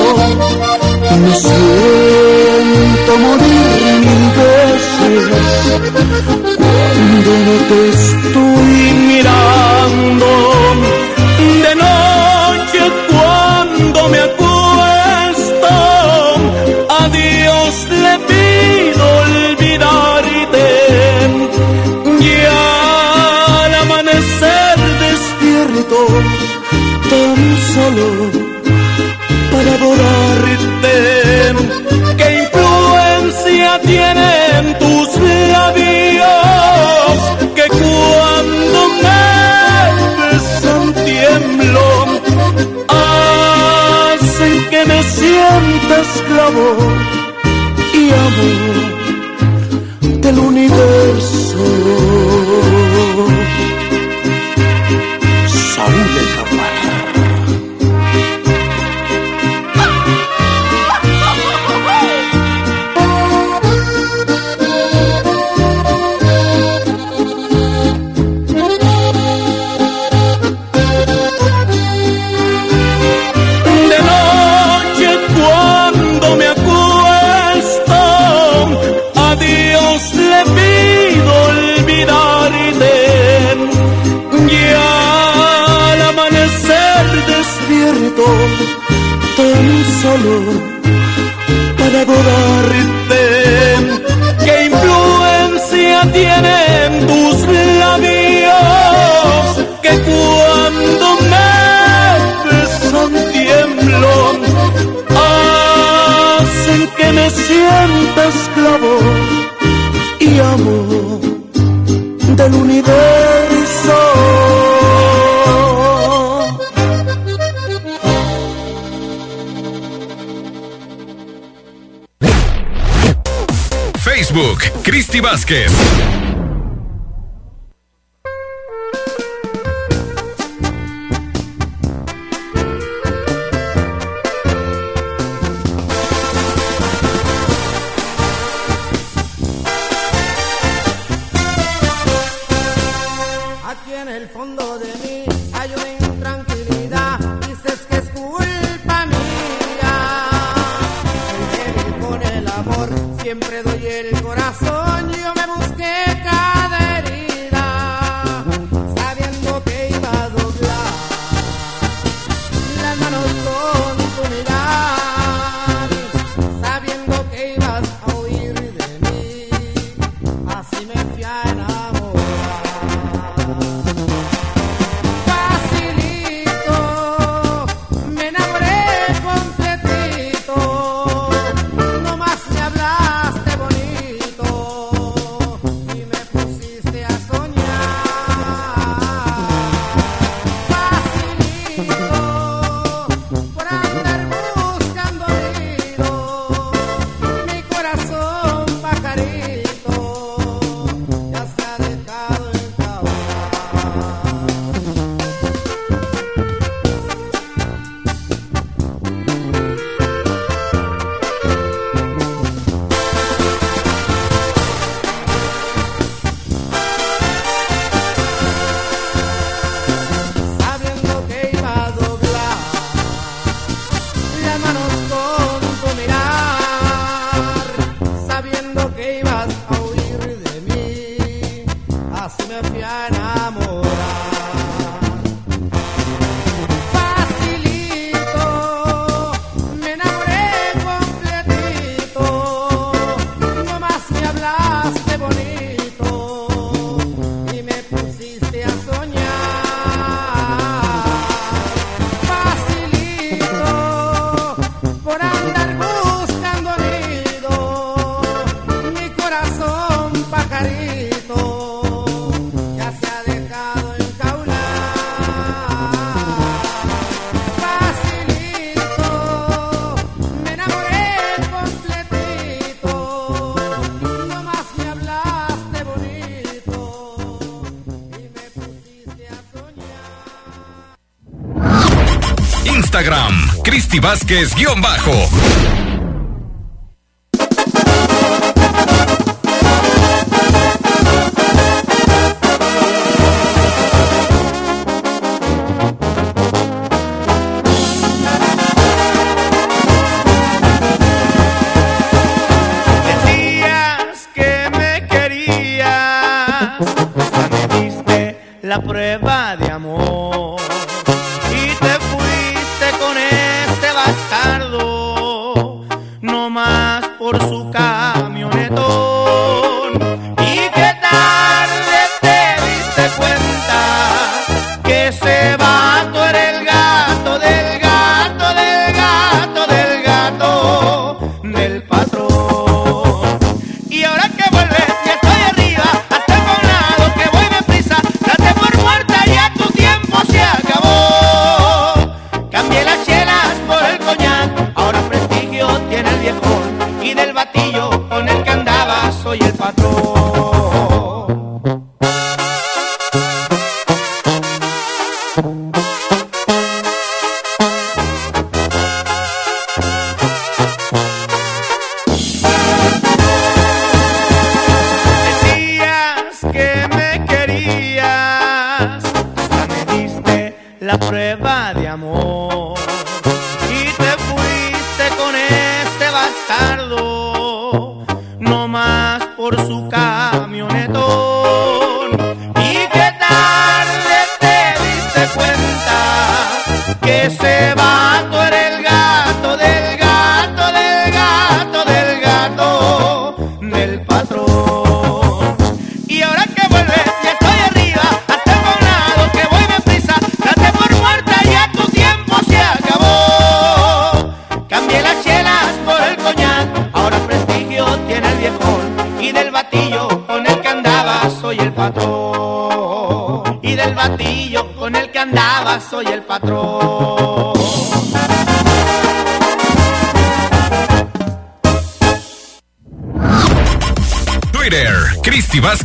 Me siento morir mil veces cuando no te estoy mirando. amor. Vázquez. Vázquez-Bajo.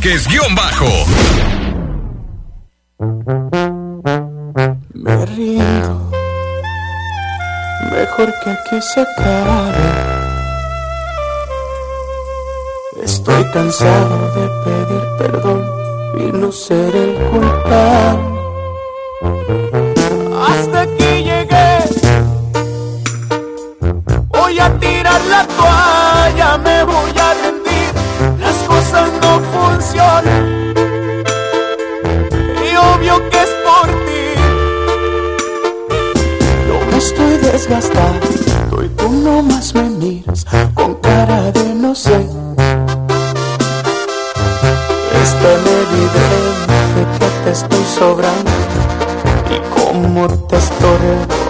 Vázquez guion bajo. Me rindo, mejor que aquí se acabe. Estoy cansado de pedir perdón y no ser el culpable. Hasta aquí llegué, voy a tirar la toalla. las gastas. Y tú nomás me miras con cara de no sé. Es tan evidente que te estoy sobrando y cómo te estorbo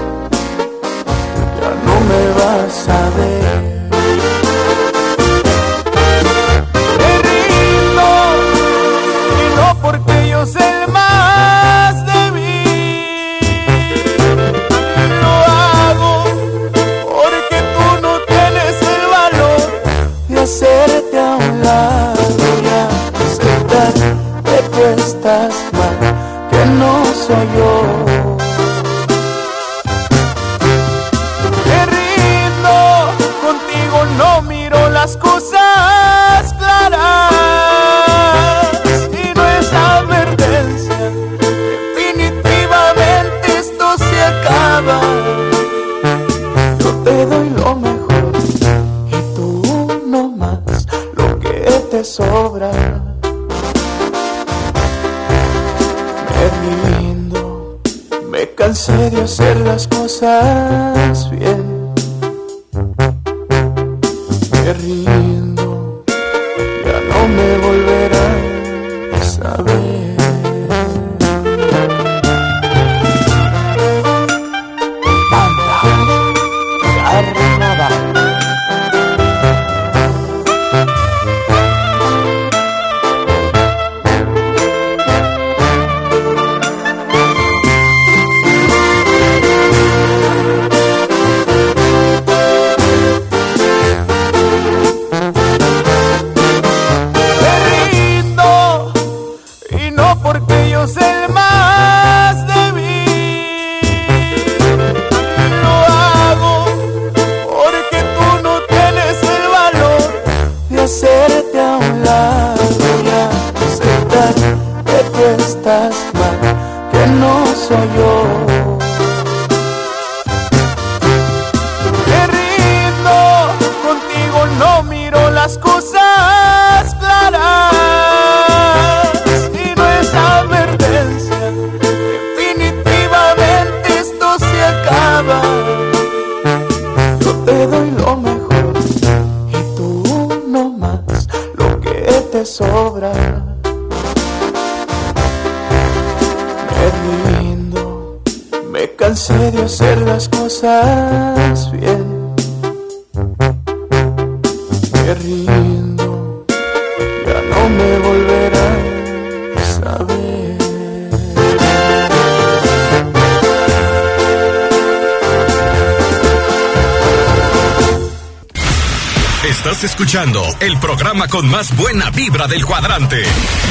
con más buena vibra del cuadrante.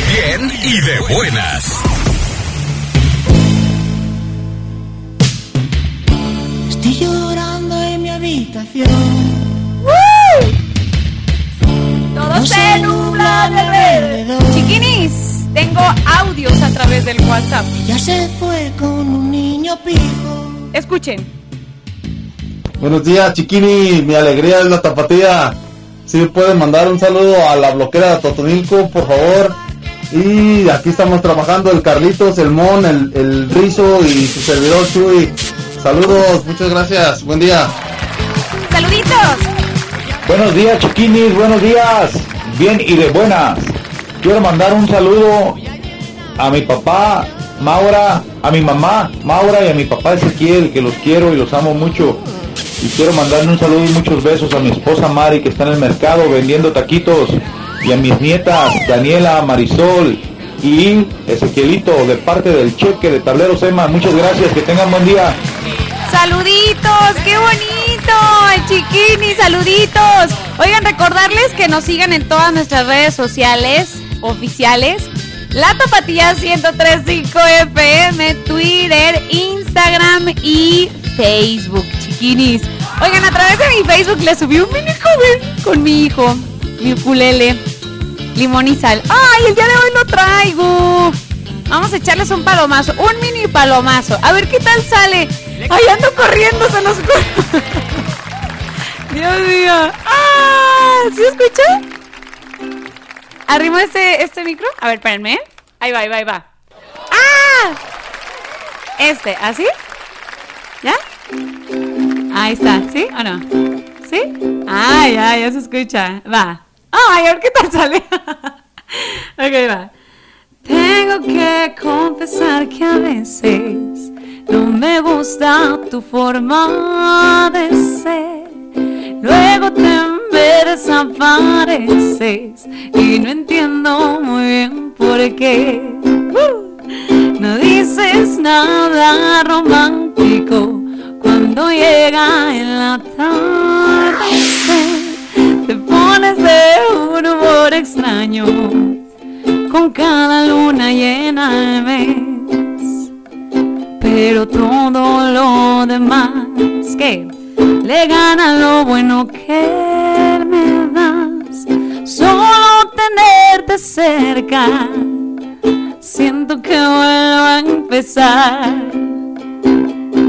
Bien y de buenas. Estoy llorando en mi habitación. Todo se nubla de alrededor. Chiquinis, tengo audios a través del WhatsApp. Ya se fue con un niño pijo. Escuchen. Buenos días, Chiquini. Mi alegría es la tapatía. Si me pueden mandar un saludo a la bloquera de Totonilco, por favor. Y aquí estamos trabajando el Carlitos, el Mon, el, el Rizo y su servidor Chuy. Saludos, muchas gracias. Buen día. Saluditos. Buenos días, chiquinis, buenos días. Bien y de buenas. Quiero mandar un saludo a mi papá, Maura, a mi mamá, Maura, y a mi papá Ezequiel, que los quiero y los amo mucho. Y quiero mandarle un saludo y muchos besos a mi esposa Mari, que está en el mercado vendiendo taquitos. Y a mis nietas, Daniela, Marisol y Ezequielito, de parte del cheque de Tablero Sema. Muchas gracias, que tengan buen día. Saluditos, qué bonito, el chiquini, saluditos. Oigan, recordarles que nos sigan en todas nuestras redes sociales oficiales. La Tapatía 1035 FM, Twitter, Instagram y Facebook, Oigan, a través de mi Facebook le subí un mini cover con mi hijo, mi ukulele, limón y sal. ¡Ay, el día de hoy lo traigo! Vamos a echarles un palomazo, un mini palomazo. A ver qué tal sale. ¡Ay, ando corriendo! Se nos <laughs> Dios mío. ¡Ah! ¿Sí escucha? ¿Arrimo este, este micro? A ver, espérenme. Ahí va, ahí va, ahí va. ¡Ah! Este, ¿así? ¿Ya? Ahí está, ¿sí o no? ¿Sí? Ah, ya, ya se escucha. Va. Ay, a ver qué tal sale. <laughs> ok, va. Tengo que confesar que a veces no me gusta tu forma de ser. Luego te me desapareces y no entiendo muy bien por qué. Uh, no dices nada romántico cuando llega en la tarde. Te pones de un humor extraño con cada luna llena al mes. Pero todo lo demás que le gana lo bueno que me das. Solo tenerte cerca, siento que vuelvo a empezar.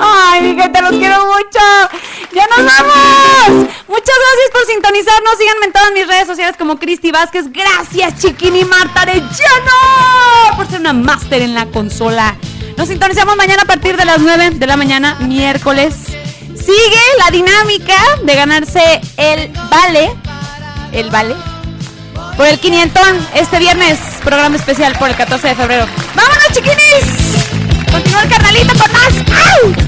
ay, mi gente, los quiero mucho. Ya nos vamos. Muchas gracias por sintonizarnos. Síganme en todas mis redes sociales como Cristi Vázquez. Gracias, Chiquini Marta Arellano, por ser una máster en la consola. Nos sintonizamos mañana a partir de las 9 de la mañana, miércoles. Sigue la dinámica de ganarse el vale. El vale. Por el 500 este viernes, programa especial por el 14 de febrero. ¡Vámonos, chiquinis! Continúa el carnalito con más. ¡Au!